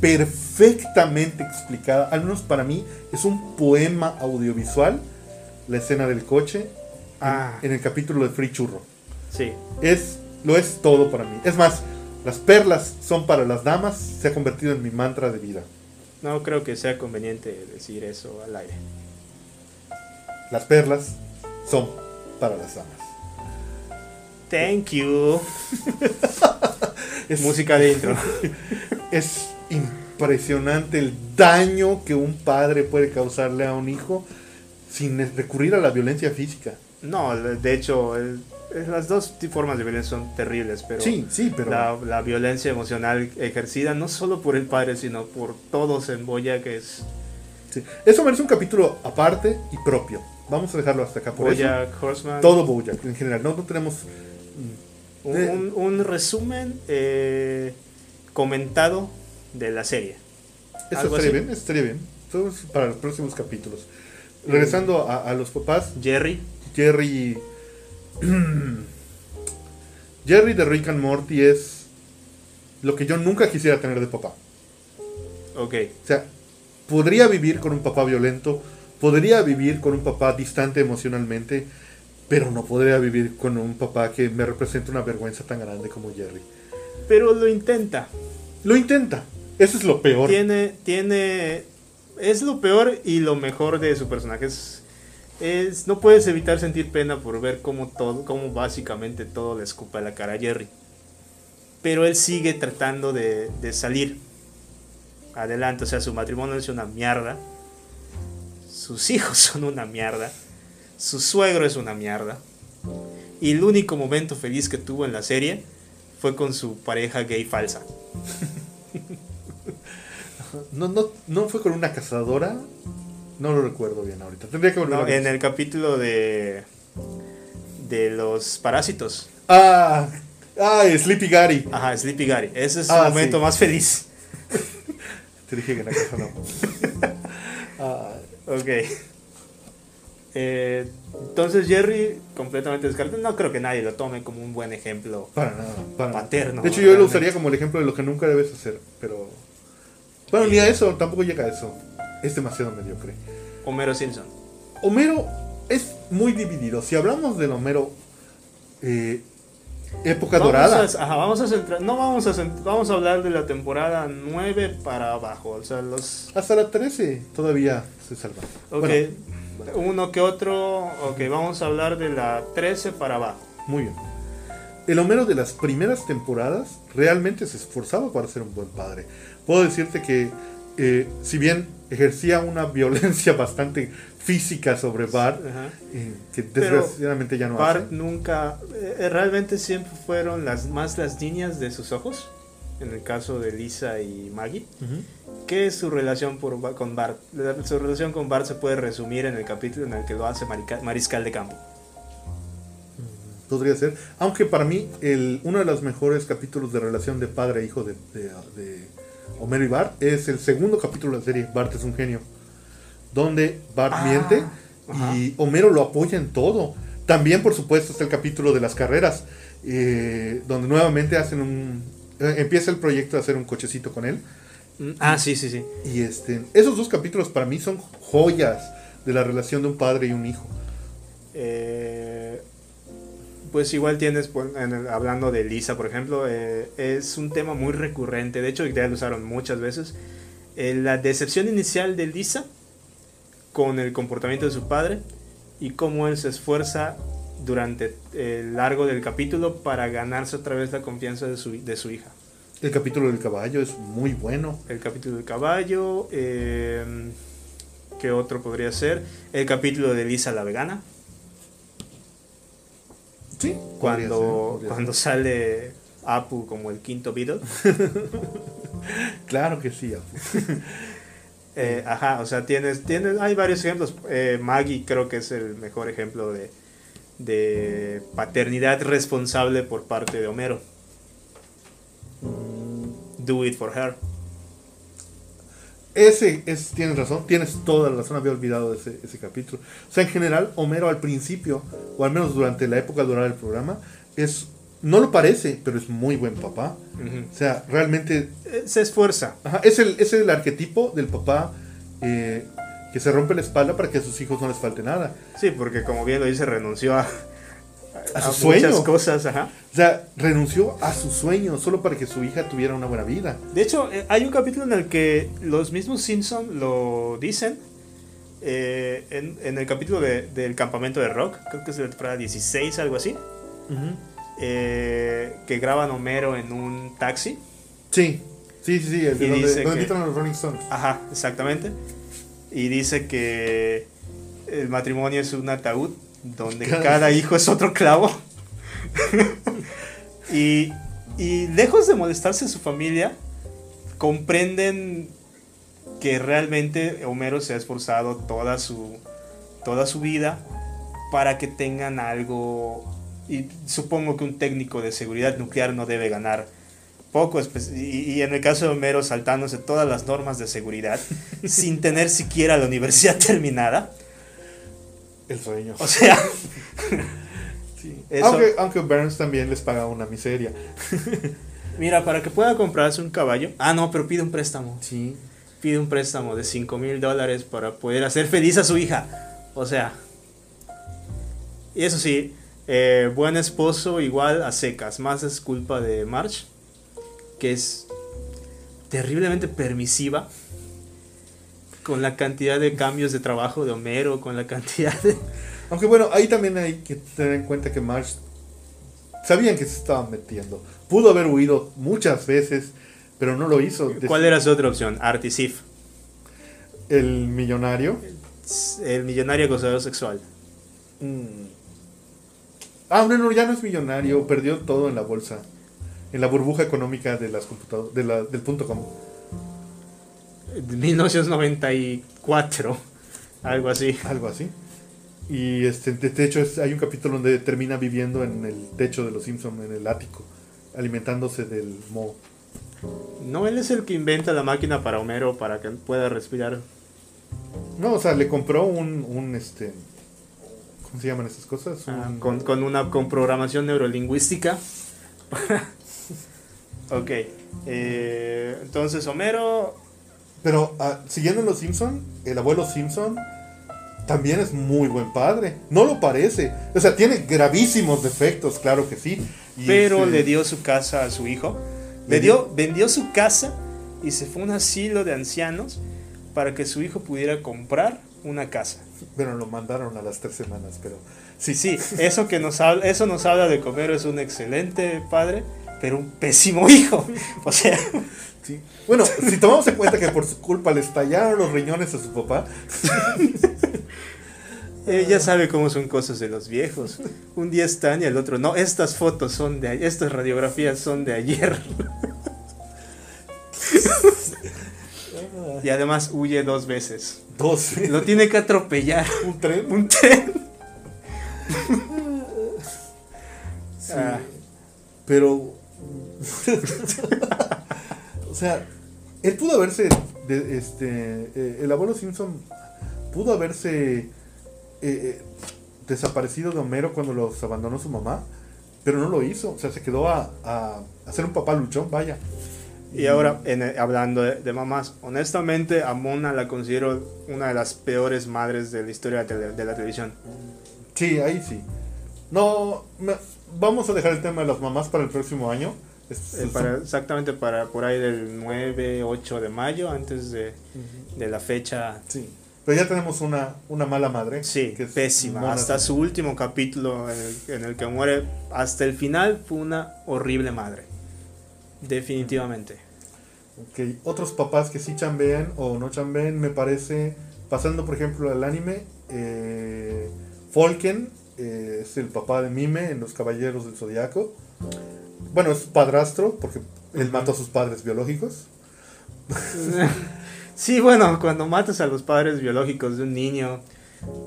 S1: perfectamente explicada, al menos para mí, es un poema audiovisual, la escena del coche, en-
S2: Ah.
S1: en el capítulo de Free Churro.
S2: Sí,
S1: es lo es todo para mí. Es más, las perlas son para las damas, se ha convertido en mi mantra de vida.
S2: no creo que sea conveniente decir eso al aire.
S1: Las perlas son para las damas.
S2: Thank you. <laughs>
S1: Es,
S2: Música de intro. <laughs>
S1: es impresionante el daño que un padre puede causarle a un hijo sin recurrir a la violencia física.
S2: No, de hecho, las dos formas de violencia son terribles, pero
S1: sí, sí, pero
S2: la, la violencia emocional ejercida no solo por el padre, sino por todos en Boyack es
S1: sí. eso merece un capítulo aparte y propio. Vamos a dejarlo hasta acá por eso.
S2: Boyack Horseman.
S1: Todo Bojack en general. No, no tenemos mm,
S2: Un, un- un resumen eh, comentado de la serie.
S1: Eso
S2: ¿Algo
S1: estaría bien, eso estaría bien. Eso es para los próximos capítulos. Regresando a, a los papás,
S2: Jerry.
S1: Jerry. <clears throat> Jerry de Rick and Morty es lo que yo nunca quisiera tener de papá.
S2: Ok.
S1: O sea, podría vivir con un papá violento, podría vivir con un papá distante emocionalmente, pero no podría vivir con un papá que me representa una vergüenza tan grande como Jerry.
S2: Pero lo intenta.
S1: Lo intenta. Eso es lo peor.
S2: Tiene, tiene, es lo peor y lo mejor de su personaje. Es, es- no puedes evitar sentir pena por ver cómo todo, cómo básicamente todo le escupa la cara a Jerry. Pero él sigue tratando de, de salir adelante. O sea, su matrimonio es una mierda. Sus hijos <laughs> son una mierda. Su suegro es una mierda. Y el único momento feliz que tuvo en la serie fue con su pareja gay falsa. <laughs>
S1: No, no, no fue con una cazadora. No lo recuerdo bien ahorita. Tendría que volver
S2: No,
S1: a ver.
S2: en el capítulo de de los parásitos.
S1: Ah, ah, Sleepy Gary.
S2: Ajá, Sleepy Gary. Ese es
S1: Ah,
S2: momento
S1: sí.
S2: más feliz. <laughs>
S1: Te dije que en la casa no. <laughs> Ah,
S2: Ok. Eh, entonces Jerry completamente descartado. No creo que nadie lo tome como un buen ejemplo.
S1: para nada, para.
S2: Paterno,
S1: De hecho, yo lo usaría como el ejemplo de lo que nunca debes hacer. Pero. Bueno, ni a eso, tampoco llega a eso. Es demasiado mediocre.
S2: Homero Simpson.
S1: Homero es muy dividido. Si hablamos del Homero eh, época
S2: Vamos
S1: dorada,
S2: a, ajá, vamos a centrar, no vamos a vamos a hablar de la temporada 9 para abajo, o sea, los
S1: hasta la 13 todavía se salva.
S2: ok,
S1: Bueno,
S2: uno que otro, ok, vamos a hablar de la 13 para abajo.
S1: muy bien. El Homero de las primeras temporadas realmente se esforzaba para ser un buen padre. Puedo decirte que, eh, si bien ejercía una violencia <laughs> bastante física sobre Bart, eh, que
S2: Pero
S1: desgraciadamente ya no
S2: Bart
S1: hace.
S2: nunca, eh, realmente siempre fueron las más las líneas de sus ojos, en el caso de Lisa y Maggie.
S1: Ujú.
S2: ¿Qué es su relación por, con Bart? Su relación con Bart se puede resumir en el capítulo en el que lo hace marica- mariscal de campo.
S1: Podría ser. Aunque para mí, el, uno de los mejores capítulos de relación de padre e hijo de, de- de Homero y Bart es el segundo capítulo de la serie, Bart es un genio. Donde Bart
S2: Ah,
S1: miente
S2: ajá.
S1: y Homero lo apoya en todo. También, por supuesto, está el capítulo de las carreras, eh, donde nuevamente hacen un... eh, empieza el proyecto de hacer un cochecito con él.
S2: Mm, Ah, sí, sí, sí.
S1: Y este, esos dos capítulos para mí son joyas de la relación de un padre y un hijo.
S2: Eh, pues igual tienes, pues, el- hablando de Lisa, por ejemplo, eh, es un tema muy recurrente, de hecho ya lo usaron muchas veces, Eh, la decepción inicial de Lisa con el comportamiento de su padre y cómo él se esfuerza durante el largo del capítulo para ganarse otra vez la confianza de su, de su hija.
S1: El capítulo del caballo es muy bueno.
S2: El capítulo del caballo, eh, ¿qué otro podría ser? El capítulo de Lisa la vegana.
S1: Sí,
S2: cuando, cuando sale Apu como el quinto Beatle. <laughs>
S1: Claro que sí, Apu. <laughs>
S2: Eh, ajá, o sea, tienes, tienes, hay varios ejemplos. Eh, Maggie creo que es el mejor ejemplo de, de paternidad responsable por parte de Homero. Do it for her.
S1: Ese es, tienes razón, tienes toda la razón, había olvidado ese, ese capítulo. O sea, en general, Homero al principio, o al menos durante la época dorada del programa, es, no lo parece, pero es muy buen papá. O sea, realmente,
S2: Eh, Se esfuerza.
S1: ajá, es, el, es el arquetipo del papá eh, que se rompe la espalda para que a sus hijos no les falte nada.
S2: Sí, porque como bien lo dice, renunció a,
S1: A su
S2: muchas cosas. Ajá.
S1: O sea, renunció a su sueño solo para que su hija tuviera una buena vida.
S2: De hecho, eh, hay un capítulo en el que los mismos Simpson lo dicen. eh, en, en el capítulo de- del campamento de rock, creo que es de la temporada 16, algo así. eh, que graban Homero en un taxi.
S1: Sí, sí, sí, sí, el de donde, donde
S2: que-
S1: invitan a los Rolling Stones.
S2: Ajá, exactamente. Y dice que el matrimonio es un ataúd donde
S1: Cada-
S2: cada hijo es otro clavo. <laughs> y, y lejos de molestarse su familia, comprenden que realmente Homero se ha esforzado toda su, toda su vida para que tengan algo. Y supongo que un técnico de seguridad nuclear no debe ganar poco. y en el caso de Homero, saltándose todas las normas de seguridad, <laughs> sin tener siquiera la universidad <laughs> terminada.
S1: El sueño.
S2: O sea, <laughs>
S1: Sí.
S2: Eso-
S1: Aunque, aunque Burns también les paga una miseria. <laughs>
S2: mira, para que pueda comprarse un caballo. Ah, no, pero pide un préstamo.
S1: Sí.
S2: Pide un préstamo de 5 mil dólares para poder hacer feliz a su hija. O sea. Y eso sí, eh, buen esposo igual a secas. Más es culpa de March. que es terriblemente permisiva con la cantidad de cambios de trabajo de Homero, con la cantidad de...
S1: Aunque bueno, ahí también hay que tener en cuenta que Marge sabían que se estaban metiendo. Pudo haber huido muchas veces, pero no lo hizo.
S2: ¿Cuál era su otra opción? Art y Sif.
S1: El millonario.
S2: El millonario acosador sexual.
S1: Mm. Ah, no, no, ya no es millonario, perdió todo en la bolsa. En la burbuja económica de las computadoras, de la, del punto com.
S2: 1994, algo así.
S1: Algo así. Y este, de hecho hay un capítulo donde termina viviendo en el techo de los Simpsons, en el ático, alimentándose del mo.
S2: No, él es el que inventa la máquina para Homero para que pueda respirar.
S1: No, o sea, le compró un, un este, ¿cómo se llaman esas cosas?
S2: Ah, con, con, una con programación neurolingüística. <laughs> ok, eh, entonces Homero...
S1: Pero uh, siguiendo los Simpson, el abuelo Simpson también es muy buen padre. No lo parece. O sea, tiene gravísimos defectos, claro que sí.
S2: Pero este le dio su casa a su hijo. Le dio, vendió su casa y se fue a un asilo de ancianos para que su hijo pudiera comprar una casa.
S1: Bueno, lo mandaron a las tres semanas, pero
S2: sí, sí, eso que nos habla, eso nos habla de comer es un excelente padre, pero un pésimo <laughs> hijo. O sea,
S1: sí. Bueno, si tomamos en cuenta que por su culpa le estallaron los riñones a su papá. <laughs>
S2: Ella sabe cómo son cosas de los viejos. Un día están y el otro no. Estas fotos son de estas radiografías son de ayer. <laughs> y además huye dos veces.
S1: Dos.
S2: Lo tiene que atropellar.
S1: Un tren.
S2: Un tren.
S1: Ah. Pero. <laughs> o sea, él pudo haberse. este, eh, el abuelo Simpson pudo haberse eh, desaparecido de Homero cuando los abandonó su mamá, pero no lo hizo, o sea, se quedó a, a, ser un papá luchón, vaya.
S2: Y ahora, hablando de, mamás, honestamente a Mona la considero una de las peores madres de la historia de, la televisión.
S1: Sí, ahí sí. No, vamos a dejar el tema de las mamás para el próximo año.
S2: Eh, exactamente para por ahí del 9, 8 de mayo, antes de, de la fecha.
S1: Sí. Pero ya tenemos una, una mala madre.
S2: Sí, que pésima. Hasta su último capítulo en el, que muere, hasta el final fue una horrible madre. Definitivamente.
S1: Ok, otros papás que sí chambean o no chambean, me parece, pasando por ejemplo al anime, eh, Folken eh, es el papá de Mime en Los Caballeros del Zodiaco. Bueno, es padrastro porque él mató a sus padres biológicos. <laughs>
S2: Sí, bueno, cuando matas a los padres biológicos de un niño,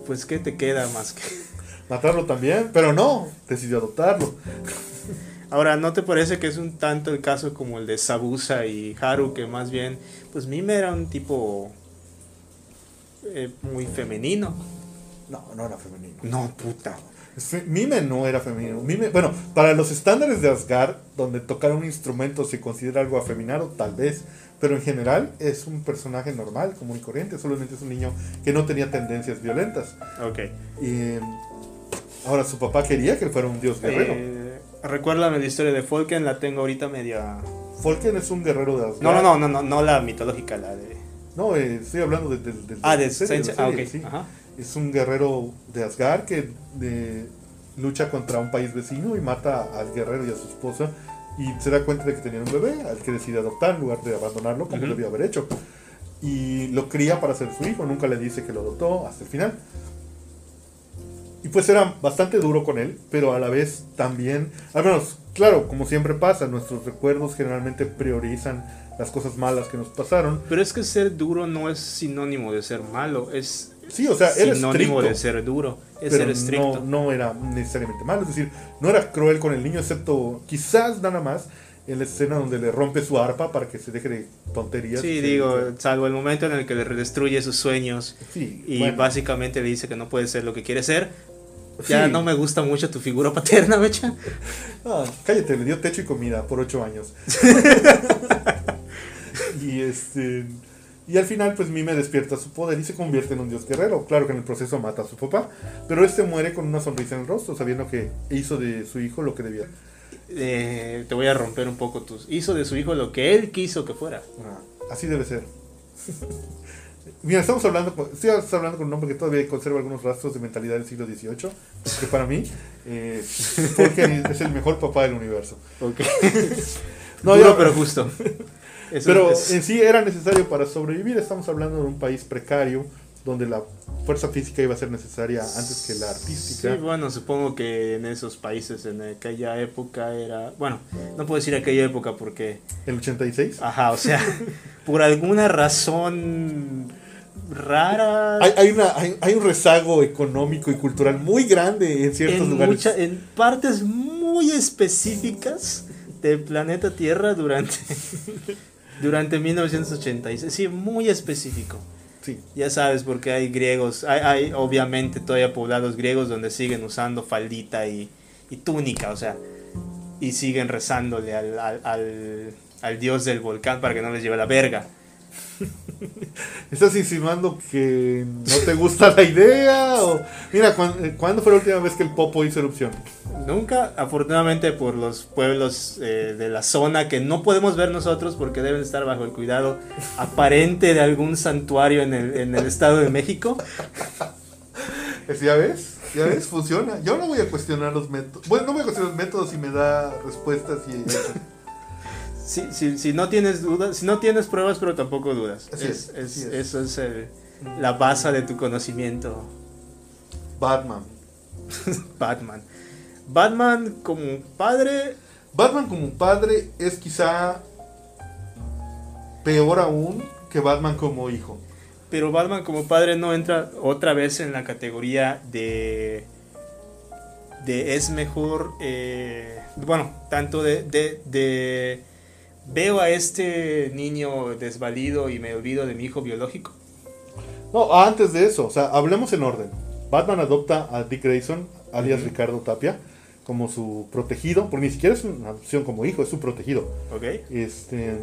S2: pues ¿qué te queda más que... <laughs>
S1: Matarlo también, pero no, decidió adoptarlo. <laughs>
S2: Ahora, ¿no te parece que es un tanto el caso como el de Sabusa y Haru, que más bien, pues Mime era un tipo eh, muy femenino?
S1: No, no era femenino.
S2: No, puta.
S1: Mime no era femenino. Mime, bueno, para los estándares de Asgard, donde tocar un instrumento se considera algo afeminado, tal vez. Pero en general es un personaje normal, común y corriente. Solamente es un niño que no tenía tendencias violentas.
S2: Ok.
S1: Y ahora su papá quería que él fuera un dios guerrero.
S2: Eh, recuérdame la historia de Folken, la tengo ahorita media.
S1: Folken es un guerrero de Asgard.
S2: No, no, no, no, no, la mitológica, la de.
S1: No, eh, estoy hablando de,
S2: ah, de, serie, ah,
S1: sí. Es un guerrero de Asgard que lucha contra un país vecino y mata al guerrero y a su esposa y se da cuenta de que tenía un bebé al que decide adoptar en lugar de abandonarlo como debía haber hecho. Y lo cría para ser su hijo, nunca le dice que lo adoptó hasta el final. Y pues era bastante duro con él, pero a la vez también, al menos, claro, como siempre pasa, nuestros recuerdos generalmente priorizan las cosas malas que nos pasaron.
S2: Pero es que ser duro no es sinónimo de ser malo, es
S1: Sí, o sea, era sinónimo
S2: de ser duro, es ser estricto.
S1: No, no era necesariamente malo, es decir, no era cruel con el niño, excepto quizás nada más en la escena donde le rompe su arpa para que se deje de tonterías.
S2: Sí, digo, salvo el momento en el que le destruye sus sueños y básicamente le dice que no puede ser lo que quiere ser. Ya no me gusta mucho tu figura <laughs> paterna, Mecha.
S1: Ah, cállate, le dio techo y comida por ocho años. <laughs> y este y al final, pues Mime despierta su poder y se convierte en un dios guerrero. Claro que en el proceso mata a su papá, pero este muere con una sonrisa en el rostro, sabiendo que hizo de su hijo lo que debía.
S2: eh, te voy a romper un poco tus... Hizo de su hijo lo que él quiso que fuera.
S1: Ah, así debe ser. <laughs> Mira, estamos hablando, con, estoy hablando con un hombre que todavía conserva algunos rastros de mentalidad del siglo XVIII, que para mí, eh, porque es el mejor papá del universo.
S2: Ok. <laughs>
S1: No,
S2: Duro,
S1: ya-
S2: pero justo. <laughs> Eso
S1: Pero
S2: es-
S1: en sí era necesario para sobrevivir. Estamos hablando de un país precario, donde la fuerza física iba a ser necesaria antes que la artística.
S2: Sí, bueno, supongo que en esos países, en aquella época era... Bueno, no puedo decir aquella época porque...
S1: El 86.
S2: Ajá, o sea, <laughs> por alguna razón rara...
S1: Hay, hay una, hay, hay un rezago económico y cultural muy grande en ciertos
S2: en,
S1: lugares.
S2: mucha- en partes muy específicas del planeta Tierra durante, durante 1986. Sí, muy específico.
S1: Sí.
S2: Ya sabes, porque hay griegos, hay, hay obviamente todavía poblados griegos donde siguen usando faldita y, y túnica, o sea, y siguen rezándole al, al, al- al dios del volcán para que no les lleve la verga. <laughs>
S1: ¿Estás insinuando que no te gusta la idea? O... Mira, ¿cuán- eh, ¿cuándo fue la última vez que el Popo hizo erupción?
S2: Nunca, afortunadamente por los pueblos eh, de la zona que no podemos ver nosotros porque deben estar bajo el cuidado aparente de algún santuario en el, en el Estado de México. <laughs>
S1: ¿Ya ves? ¿Ya ves? Funciona. Yo no voy a cuestionar los métodos. Bueno, no voy a cuestionar los métodos si me da respuestas y.
S2: Si, si, si no tienes dudas, si no tienes pruebas, pero tampoco dudas.
S1: Así
S2: Es-
S1: es,
S2: es-
S1: así es.
S2: Eso es el- la base de tu conocimiento.
S1: Batman. <laughs>
S2: Batman. Batman como padre,
S1: Batman como padre es quizá peor aún que Batman como hijo.
S2: pero Batman como padre no entra otra vez en la categoría de de es mejor eh, bueno tanto de, de, de veo a este niño desvalido y me olvido de mi hijo biológico
S1: No, antes de eso, o sea, hablemos en orden. Batman adopta a Dick Grayson, alias. Ricardo Tapia, como su protegido, porque ni siquiera es una adopción como hijo, es su protegido.
S2: ¿ok?
S1: Este,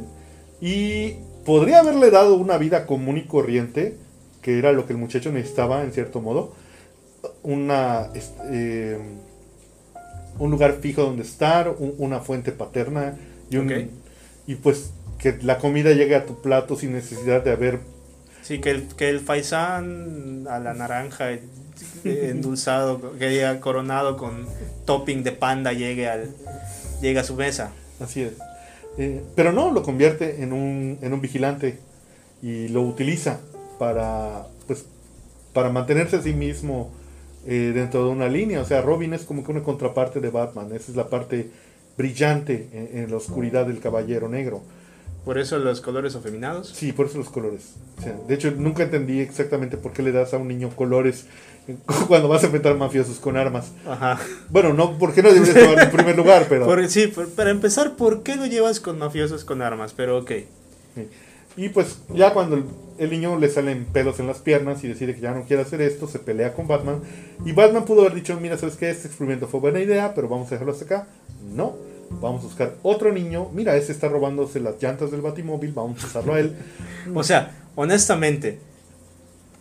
S1: y podría haberle dado una vida común y corriente, que era lo que el muchacho necesitaba en cierto modo. Una, eh, un lugar fijo donde estar, un- una fuente paterna y, un-. Y pues que la comida llegue a tu plato sin necesidad de haber
S2: Sí, que el, que el faisán a la naranja <laughs> endulzado, que haya coronado con topping de panda llegue, al, llegue a su mesa.
S1: Así es. Eh, pero no, lo convierte en un, en un vigilante y lo utiliza para, pues, para mantenerse a sí mismo eh, dentro de una línea. O sea, Robin es como que una contraparte de Batman. Esa es la parte brillante en, en la oscuridad del Caballero Negro.
S2: Por eso los colores afeminados.
S1: Sí, por eso los colores. O sea, de hecho, nunca entendí exactamente por qué le das a un niño colores <laughs> cuando vas a enfrentar mafiosos con armas.
S2: Ajá.
S1: Bueno, no, porque no deberías tomar en primer lugar, <laughs> pero...
S2: Por- sí, por- para empezar, ¿por qué lo llevas con mafiosos con armas? Pero ok.
S1: Sí. Y pues ya cuando el, el niño le salen pelos en las piernas y decide que ya no quiere hacer esto, se pelea con Batman. Y Batman pudo haber dicho, mira, ¿sabes qué? Este experimento fue buena idea, pero vamos a dejarlo hasta acá. No, vamos a buscar otro niño. Mira, ese está robándose las llantas del batimóvil, vamos a usarlo a él.
S2: O sea, honestamente,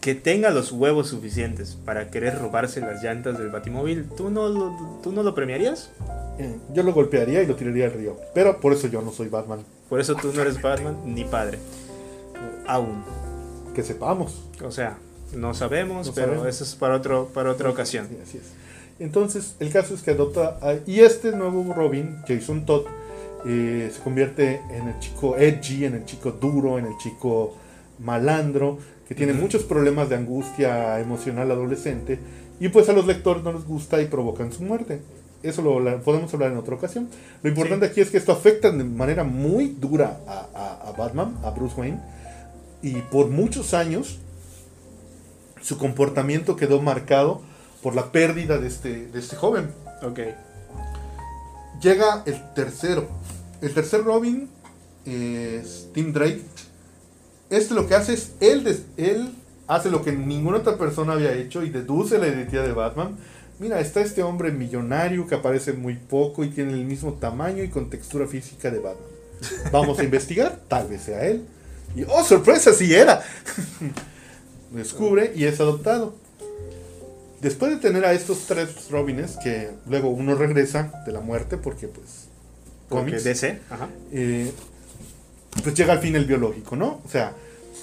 S2: que tenga los huevos suficientes para querer robarse las llantas del batimóvil, ¿tú no lo, tú no lo premiarías?
S1: Eh, yo lo golpearía y lo tiraría al río. Pero por eso yo no soy Batman.
S2: Por eso tú no eres Batman ni padre. Aún.
S1: Que sepamos.
S2: O sea, no sabemos,
S1: No
S2: pero
S1: sabemos.
S2: eso es para, otro, para otra ocasión.
S1: Sí, así es. Entonces, el caso es que adopta. a- y este nuevo Robin, Jason Todd, eh, se convierte en el chico edgy, en el chico duro, en el chico malandro, que tiene muchos problemas de angustia emocional adolescente. Y pues a los lectores no les gusta y provocan su muerte. Eso lo podemos hablar en otra ocasión. Lo importante aquí es que esto afecta de manera muy dura a, a- a Batman, a Bruce Wayne. Y por muchos años su comportamiento quedó marcado por la pérdida de este, de este joven.
S2: Ok.
S1: Llega el tercero. El tercer Robin es Tim Drake. Este lo que hace es, él, des- él hace lo que ninguna otra persona había hecho y deduce la identidad de Batman. Mira, está este hombre millonario que aparece muy poco y tiene el mismo tamaño y con textura física de Batman. Vamos a <laughs> investigar, tal vez sea él. Y oh, sorpresa, sí era. <laughs> Descubre y es adoptado. Después de tener a estos tres Robines, que luego uno regresa de la muerte, porque pues...
S2: Porque
S1: cómics,
S2: DC, ajá.
S1: eh, pues llega al fin el biológico, ¿no? O sea,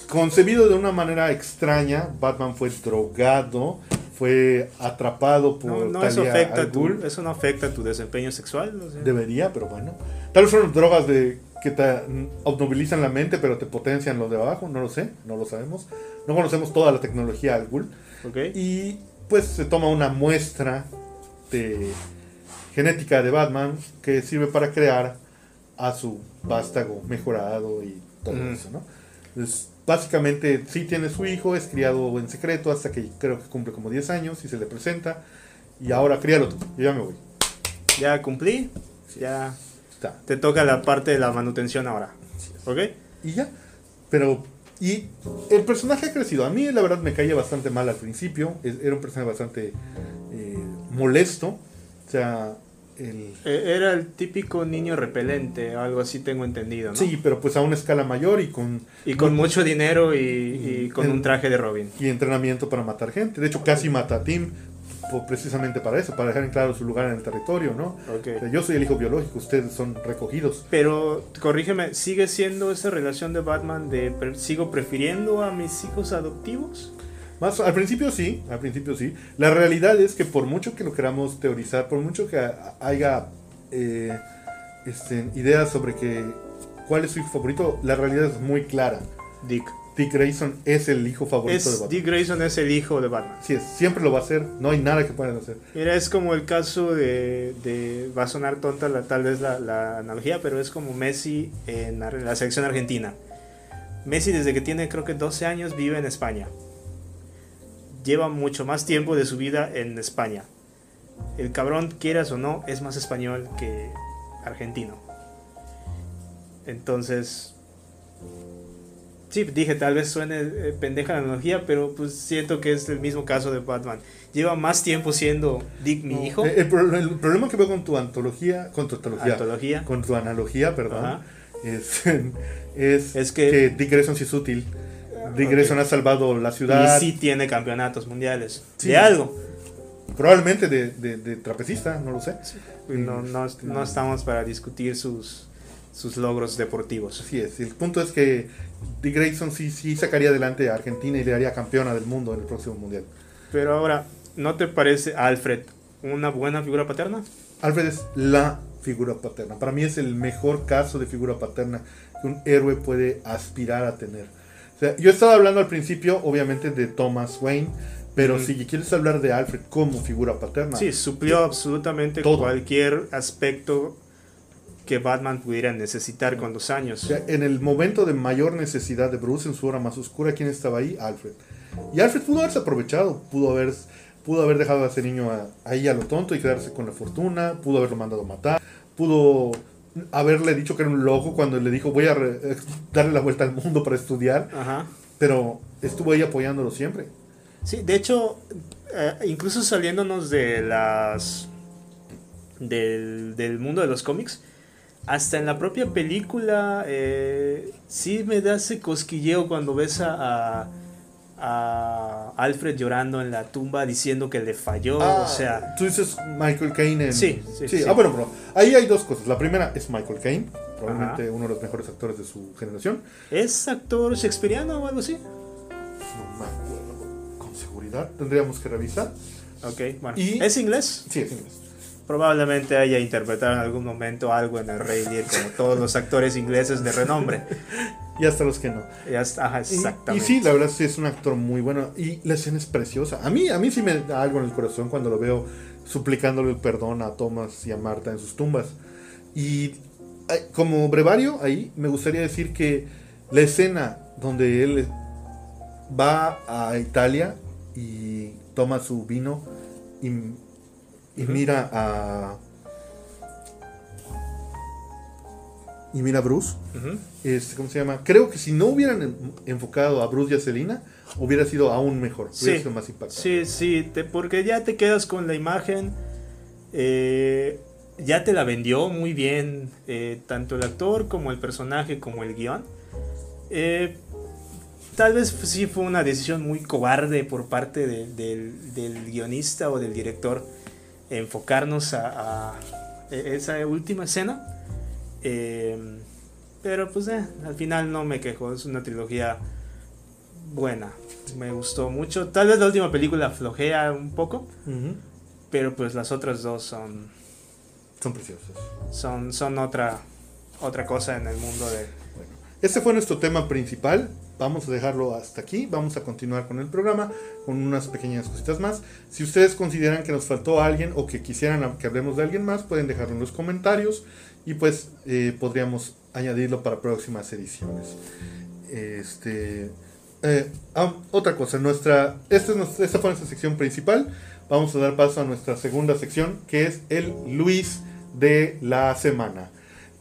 S1: concebido de una manera extraña, Batman fue drogado, fue atrapado por
S2: No, no eso, afecta
S1: al
S2: tu, eso no afecta tu desempeño sexual. o sea.
S1: Debería, pero bueno. Tal vez son drogas de que te obnubilizan la mente, pero te potencian lo de abajo, no lo sé, no lo sabemos. No conocemos toda la tecnología al Ghul.
S2: ¿Ok?
S1: Y pues se toma una muestra de genética de Batman que sirve para crear a su vástago mejorado y todo
S2: Ujú.
S1: eso, ¿no? Entonces, básicamente sí tiene su hijo, es criado en secreto hasta que creo que cumple como 10 años y se le presenta. Y ahora críalo tú, yo ya me voy.
S2: Ya cumplí. Ya
S1: Está.
S2: te toca la parte de la manutención ahora. ¿Ok?
S1: Y ya. Pero, y el personaje ha crecido. A mí, la verdad, me caía bastante mal al principio. Era un personaje bastante eh, molesto. O sea, el.
S2: Eh, Era el típico niño repelente, algo así tengo entendido, ¿no?
S1: Sí, pero pues a una escala mayor y con
S2: Y con mucho dinero y, y con
S1: En-
S2: un traje de Robin.
S1: y entrenamiento para matar gente. De hecho, casi mata a Tim precisamente para eso, para dejar en claro su lugar en el territorio, ¿no?
S2: Ok.
S1: O sea, yo soy el hijo biológico, ustedes son recogidos.
S2: Pero, corrígeme, ¿sigue siendo esa relación de Batman de pre- sigo prefiriendo a mis hijos adoptivos?
S1: Más, al principio sí, al principio sí. La realidad es que por mucho que lo queramos teorizar, por mucho que ha- haya eh, este, ideas sobre que cuál es su hijo favorito, la realidad es muy clara.
S2: Dick.
S1: Dick Grayson es el hijo favorito de Batman.
S2: Dick Grayson es el hijo de Batman.
S1: Sí, es, siempre lo va a hacer, no hay nada que puedan hacer.
S2: Mira, es como el caso de, de- va a sonar tonta la, tal vez la, la analogía, pero es como Messi en la, la selección argentina. Messi desde que tiene creo que 12 años vive en España. Lleva mucho más tiempo de su vida en España. El cabrón, quieras o no, es más español que argentino. Entonces, sí, dije, tal vez suene eh, pendeja la analogía, pero pues siento que es el mismo caso de Batman. Lleva más tiempo siendo Dick, mi
S1: No,
S2: hijo.
S1: El, el pro- el problema que veo con tu antología, con tu antología,
S2: Antología.
S1: con tu analogía, perdón, <laughs> es, es,
S2: Es que-
S1: Dick Grayson sí es útil. Dick
S2: Ok.
S1: Grayson ha salvado la ciudad.
S2: Y sí tiene campeonatos mundiales.
S1: Sí.
S2: De algo.
S1: Probablemente de, de- de trapecista, no lo sé.
S2: No, no, no estamos para discutir sus, sus logros deportivos.
S1: Así es. El punto es que Dick Grayson sí, sí sacaría adelante a Argentina y le haría campeona del mundo en el próximo mundial.
S2: Pero ahora, ¿no te parece Alfred una buena figura paterna?
S1: Alfred es la figura paterna. Para mí es el mejor caso de figura paterna que un héroe puede aspirar a tener. O sea, yo estaba hablando al principio, obviamente, de Thomas Wayne, pero
S2: Ujú.
S1: si quieres hablar de Alfred como figura paterna,
S2: Sí, suplió absolutamente
S1: Todo.
S2: cualquier aspecto que Batman pudiera necesitar con los años.
S1: O sea, en el momento de mayor necesidad de Bruce, en su hora más oscura, ¿quién estaba ahí? Alfred. Y Alfred pudo haberse aprovechado, pudo haber, pudo haber dejado a ese niño a- ahí a lo tonto y quedarse con la fortuna, pudo haberlo mandado a matar, pudo haberle dicho que era un loco cuando le dijo voy a re- eh, darle la vuelta al mundo para estudiar,
S2: Ajá.
S1: pero estuvo ahí apoyándolo siempre.
S2: Sí, de hecho, eh, incluso saliéndonos de las. Del, del mundo de los cómics, hasta en la propia película, eh, sí me da ese cosquilleo cuando ves a, Alfred llorando en la tumba diciendo que le falló.
S1: Ah,
S2: o sea,
S1: tú dices Michael Caine en...
S2: Sí, sí, sí.
S1: Ah, bueno, bro. Ahí hay dos cosas. La primera es Michael Caine, probablemente
S2: Ajá.
S1: uno de los mejores actores de su generación.
S2: ¿es actor shakespeariano o algo así?
S1: No me acuerdo con seguridad. Tendríamos que revisar.
S2: Ok, bueno.
S1: Y-
S2: ¿Es inglés?
S1: Sí, es inglés.
S2: Probablemente haya interpretado en algún momento algo en el Rey Lear, como todos los actores ingleses de renombre.
S1: Y hasta los que no.
S2: Está, ajá,
S1: Y-
S2: exactamente.
S1: Y, sí, la verdad sí es un actor muy bueno. Y la escena es preciosa. A mí, a mí sí me da algo en el corazón cuando lo veo suplicándole perdón a Thomas y a Marta en sus tumbas. Y como brevario, ahí me gustaría decir que la escena donde él va a Italia y toma su vino y, y mira a. Y mira a Bruce.
S2: Ujú.
S1: Este, ¿Cómo se llama? Creo que si no hubieran en- enfocado a Bruce y a Selina, hubiera sido aún mejor. Hubiera
S2: Sí.
S1: sido más impactante.
S2: Sí, sí, te- porque ya te quedas con la imagen. eh, ya te la vendió muy bien eh, tanto el actor como el personaje como el guion. Eh, tal vez sí fue una decisión muy cobarde por parte del, del, guionista o del director enfocarnos a, a esa última escena. Eh, pero pues eh, al final no me quejo, es una trilogía buena. Me gustó mucho. Tal vez la última película flojea un poco, pero pues las otras dos son...
S1: Son preciosas.
S2: Son, son otra, otra cosa en el mundo de...
S1: Bueno, este fue nuestro tema principal. Vamos a dejarlo hasta aquí. Vamos a continuar con el programa con unas pequeñas cositas más. Si ustedes consideran que nos faltó alguien o que quisieran que hablemos de alguien más, pueden dejarlo en los comentarios y pues eh, podríamos añadirlo para próximas ediciones. Este, eh, ah, otra cosa, nuestra, esta, es esta fue nuestra sección principal. Vamos a dar paso a nuestra segunda sección, que es el Luis de la semana.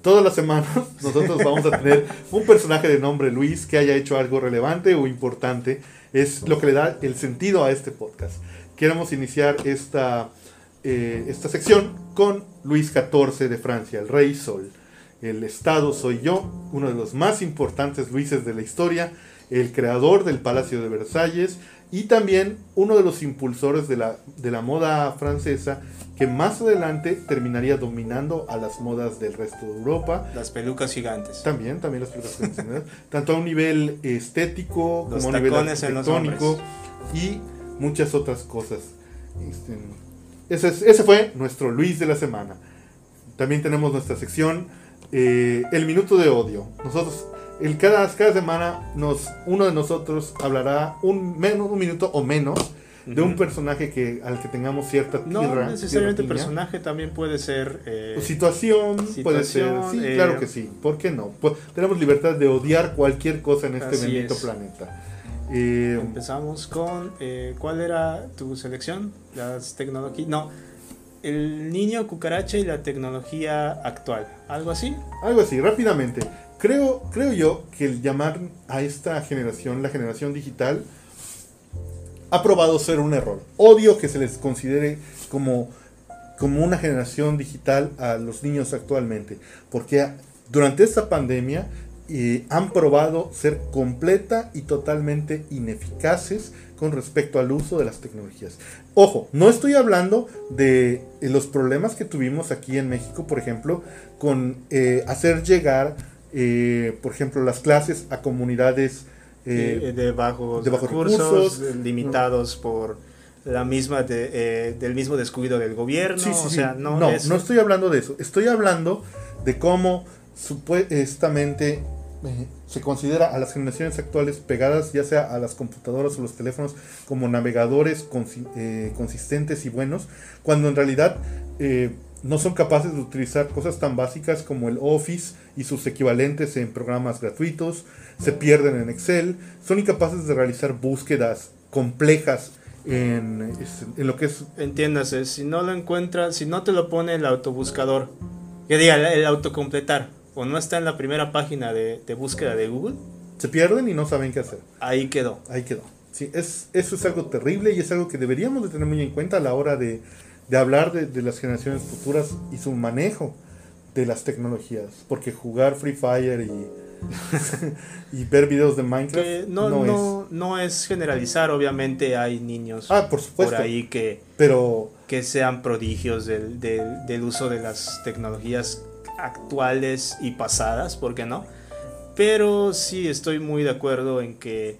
S1: Todas las semanas <laughs> nosotros vamos a tener un personaje de nombre Luis que haya hecho algo relevante o importante. Es lo que le da el sentido a este podcast. Queremos iniciar esta, eh, esta sección con Luis XIV de Francia, el Rey Sol. El Estado soy yo, uno de los más importantes Luises de la historia, el creador del Palacio de Versalles y también uno de los impulsores de la, de la moda francesa que más adelante terminaría dominando a las modas del resto de Europa.
S2: Las pelucas gigantes.
S1: También, también las pelucas gigantes. Tanto a un nivel estético como a un nivel arquitectónico y muchas otras cosas. Este, ese, ese fue nuestro Luis de la semana. También tenemos nuestra sección eh, el minuto de odio. Nosotros, el, cada, cada semana, nos, uno de nosotros hablará un, menos, un minuto o menos de un personaje que al que tengamos cierta
S2: tierra, No necesariamente personaje, también puede ser...
S1: Eh, situación, puede ser... Sí, eh, claro que sí. ¿Por qué no? Pues, tenemos libertad de odiar cualquier cosa en este bendito planeta.
S2: Empezamos con... ¿Cuál era tu selección? Las tecnologías... No el niño cucaracha y la tecnología actual. ¿Algo así?
S1: Algo así, rápidamente. Creo, creo yo que el llamar a esta generación la generación digital ha probado ser un error. Odio que se les considere como, como una generación digital a los niños actualmente. Porque durante esta pandemia eh, han probado ser completa y totalmente ineficaces con respecto al uso de las tecnologías. Ojo, no estoy hablando de los problemas que tuvimos aquí en México, por ejemplo, con eh, hacer llegar, eh, por ejemplo, las clases a comunidades
S2: de, bajos, recursos, limitados por la misma del mismo descuido del gobierno. o sea, no,
S1: no, no estoy hablando de eso. Estoy hablando de cómo supuestamente se considera a las generaciones actuales pegadas ya sea a las computadoras o los teléfonos como navegadores eh, consistentes y buenos, cuando en realidad eh, no son capaces de utilizar cosas tan básicas como el Office y sus equivalentes en programas gratuitos, se pierden en Excel, son incapaces de realizar búsquedas complejas en, en lo que es...
S2: Entiéndase, si no lo encuentras, si no te lo pone el autobuscador, que diga el autocompletar, o no está en la primera página de, búsqueda de Google,
S1: se pierden y no saben qué hacer.
S2: Ahí quedó.
S1: Ahí quedó. Sí, es, eso es algo terrible y es algo que deberíamos de tener muy en cuenta a la hora de, hablar de, las generaciones futuras y su manejo de las tecnologías. Porque jugar Free Fire y, <laughs> y ver videos de Minecraft
S2: no, no, es. no es generalizar, obviamente hay niños
S1: ah, por, supuesto.
S2: por ahí que,
S1: pero,
S2: que sean prodigios del, del uso de las tecnologías actuales y pasadas, ¿por qué no? Pero sí estoy muy de acuerdo en que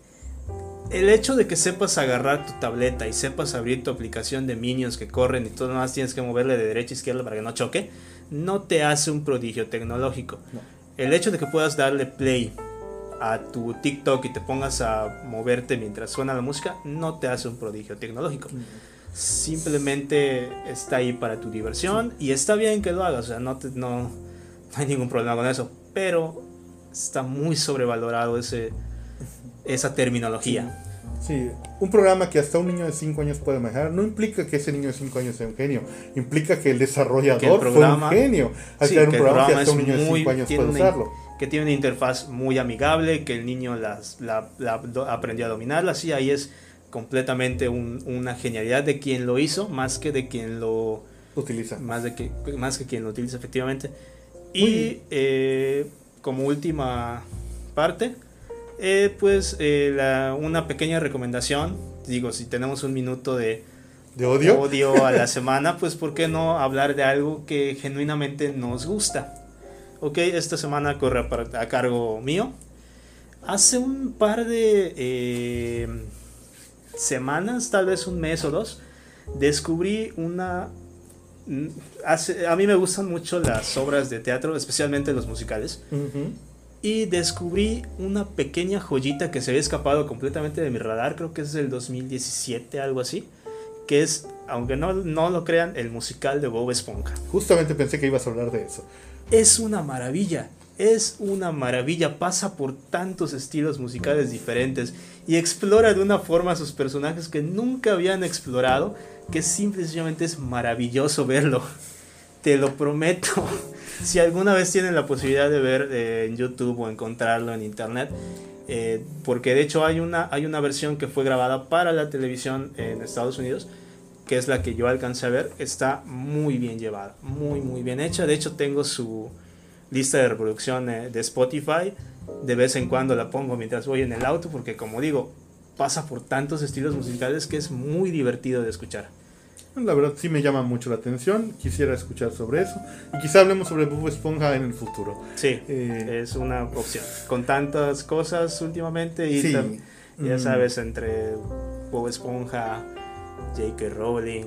S2: el hecho de que sepas agarrar tu tableta y sepas abrir tu aplicación de minions que corren y tú nada más tienes que moverle de derecha a izquierda para que no choque, no te hace un prodigio tecnológico. El hecho de que puedas darle play a tu TikTok y te pongas a moverte mientras suena la música, no te hace un prodigio tecnológico simplemente está ahí para tu diversión y está bien que lo hagas, o sea, no, no, hay ningún problema con eso, pero está muy sobrevalorado ese, esa terminología.
S1: Sí. Un programa que hasta un niño de 5 años puede manejar no implica que ese niño de 5 años sea un genio, implica que el desarrollador fue un genio
S2: al crear un programa que hasta un niño de 5 años puede usarlo. Que tiene una interfaz muy amigable, que el niño las, la, la, aprendió a dominarla, sí, ahí es completamente una genialidad de quien lo hizo, más que de quien lo
S1: utiliza.
S2: Más, de que, más que quien lo utiliza, efectivamente. Y eh, como última parte, Eh, pues eh, la- una pequeña recomendación, digo, si tenemos un minuto de
S1: ¿De odio?
S2: odio a la <laughs> semana, pues ¿por qué no hablar de algo que genuinamente nos gusta? Ok, esta semana corre a, cargo mío. Hace un par de eh, semanas, tal vez un mes o dos, descubrí una... mm, hace- a mí me gustan mucho las obras de teatro, especialmente los musicales. Y descubrí una pequeña joyita que se había escapado completamente de mi radar, creo que es del 2017, algo así, que es, aunque no, no lo crean, el musical de Bob Esponja.
S1: Justamente pensé que ibas a hablar de eso.
S2: Es una maravilla, es una maravilla, pasa por tantos estilos musicales diferentes y explora de una forma a sus personajes que nunca habían explorado, que simple y sencillamente es maravilloso verlo. Te lo prometo. Si alguna vez tienen la posibilidad de ver eh, en YouTube o encontrarlo en internet, eh, porque de hecho hay una, hay una versión que fue grabada para la televisión en Estados Unidos, que es la que yo alcancé a ver, está muy bien llevada, muy muy bien hecha. De hecho tengo su lista de reproducción eh, de Spotify. De vez en cuando la pongo mientras voy en el auto, porque como digo, pasa por tantos estilos musicales que es muy divertido de escuchar.
S1: La verdad sí me llama mucho la atención. Quisiera escuchar sobre eso. Y quizá hablemos sobre Bob Esponja en el futuro.
S2: Sí,
S1: Eh,
S2: es una opción. Con tantas cosas últimamente y
S1: sí.
S2: ya
S1: Mm,
S2: sabes, entre Bob Esponja, J.K. Rowling.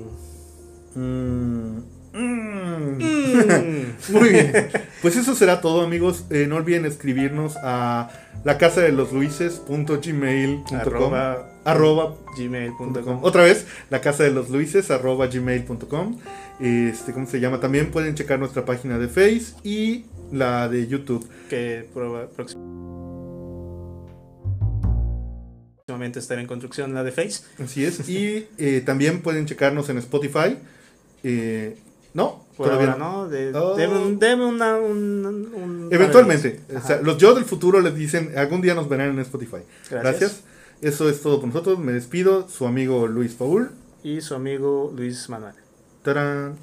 S1: mm, mm.
S2: Mm. <laughs>
S1: Muy bien. Pues eso será todo, amigos. Eh, no olviden escribirnos a la casa de los luises.gmail.com.
S2: Arroba gmail.com.
S1: Otra vez, la casa de los luises, arroba gmail.com. Este, ¿cómo se llama? También pueden checar nuestra página de Face y la de YouTube.
S2: que proba- próximamente estará en construcción la de Face.
S1: Así es. Y eh, también pueden checarnos en Spotify. Eh, ¿No?
S2: Por ahora no, de,
S1: Oh.
S2: deme, un- deme una, un, un-
S1: Eventualmente.
S2: Ajá.
S1: O sea, los yo del futuro les dicen, algún día nos verán en Spotify.
S2: Gracias.
S1: Gracias. Eso es todo por nosotros. Me despido. Su amigo Luis Paul.
S2: Y su amigo Luis Manuel.
S1: Tarán.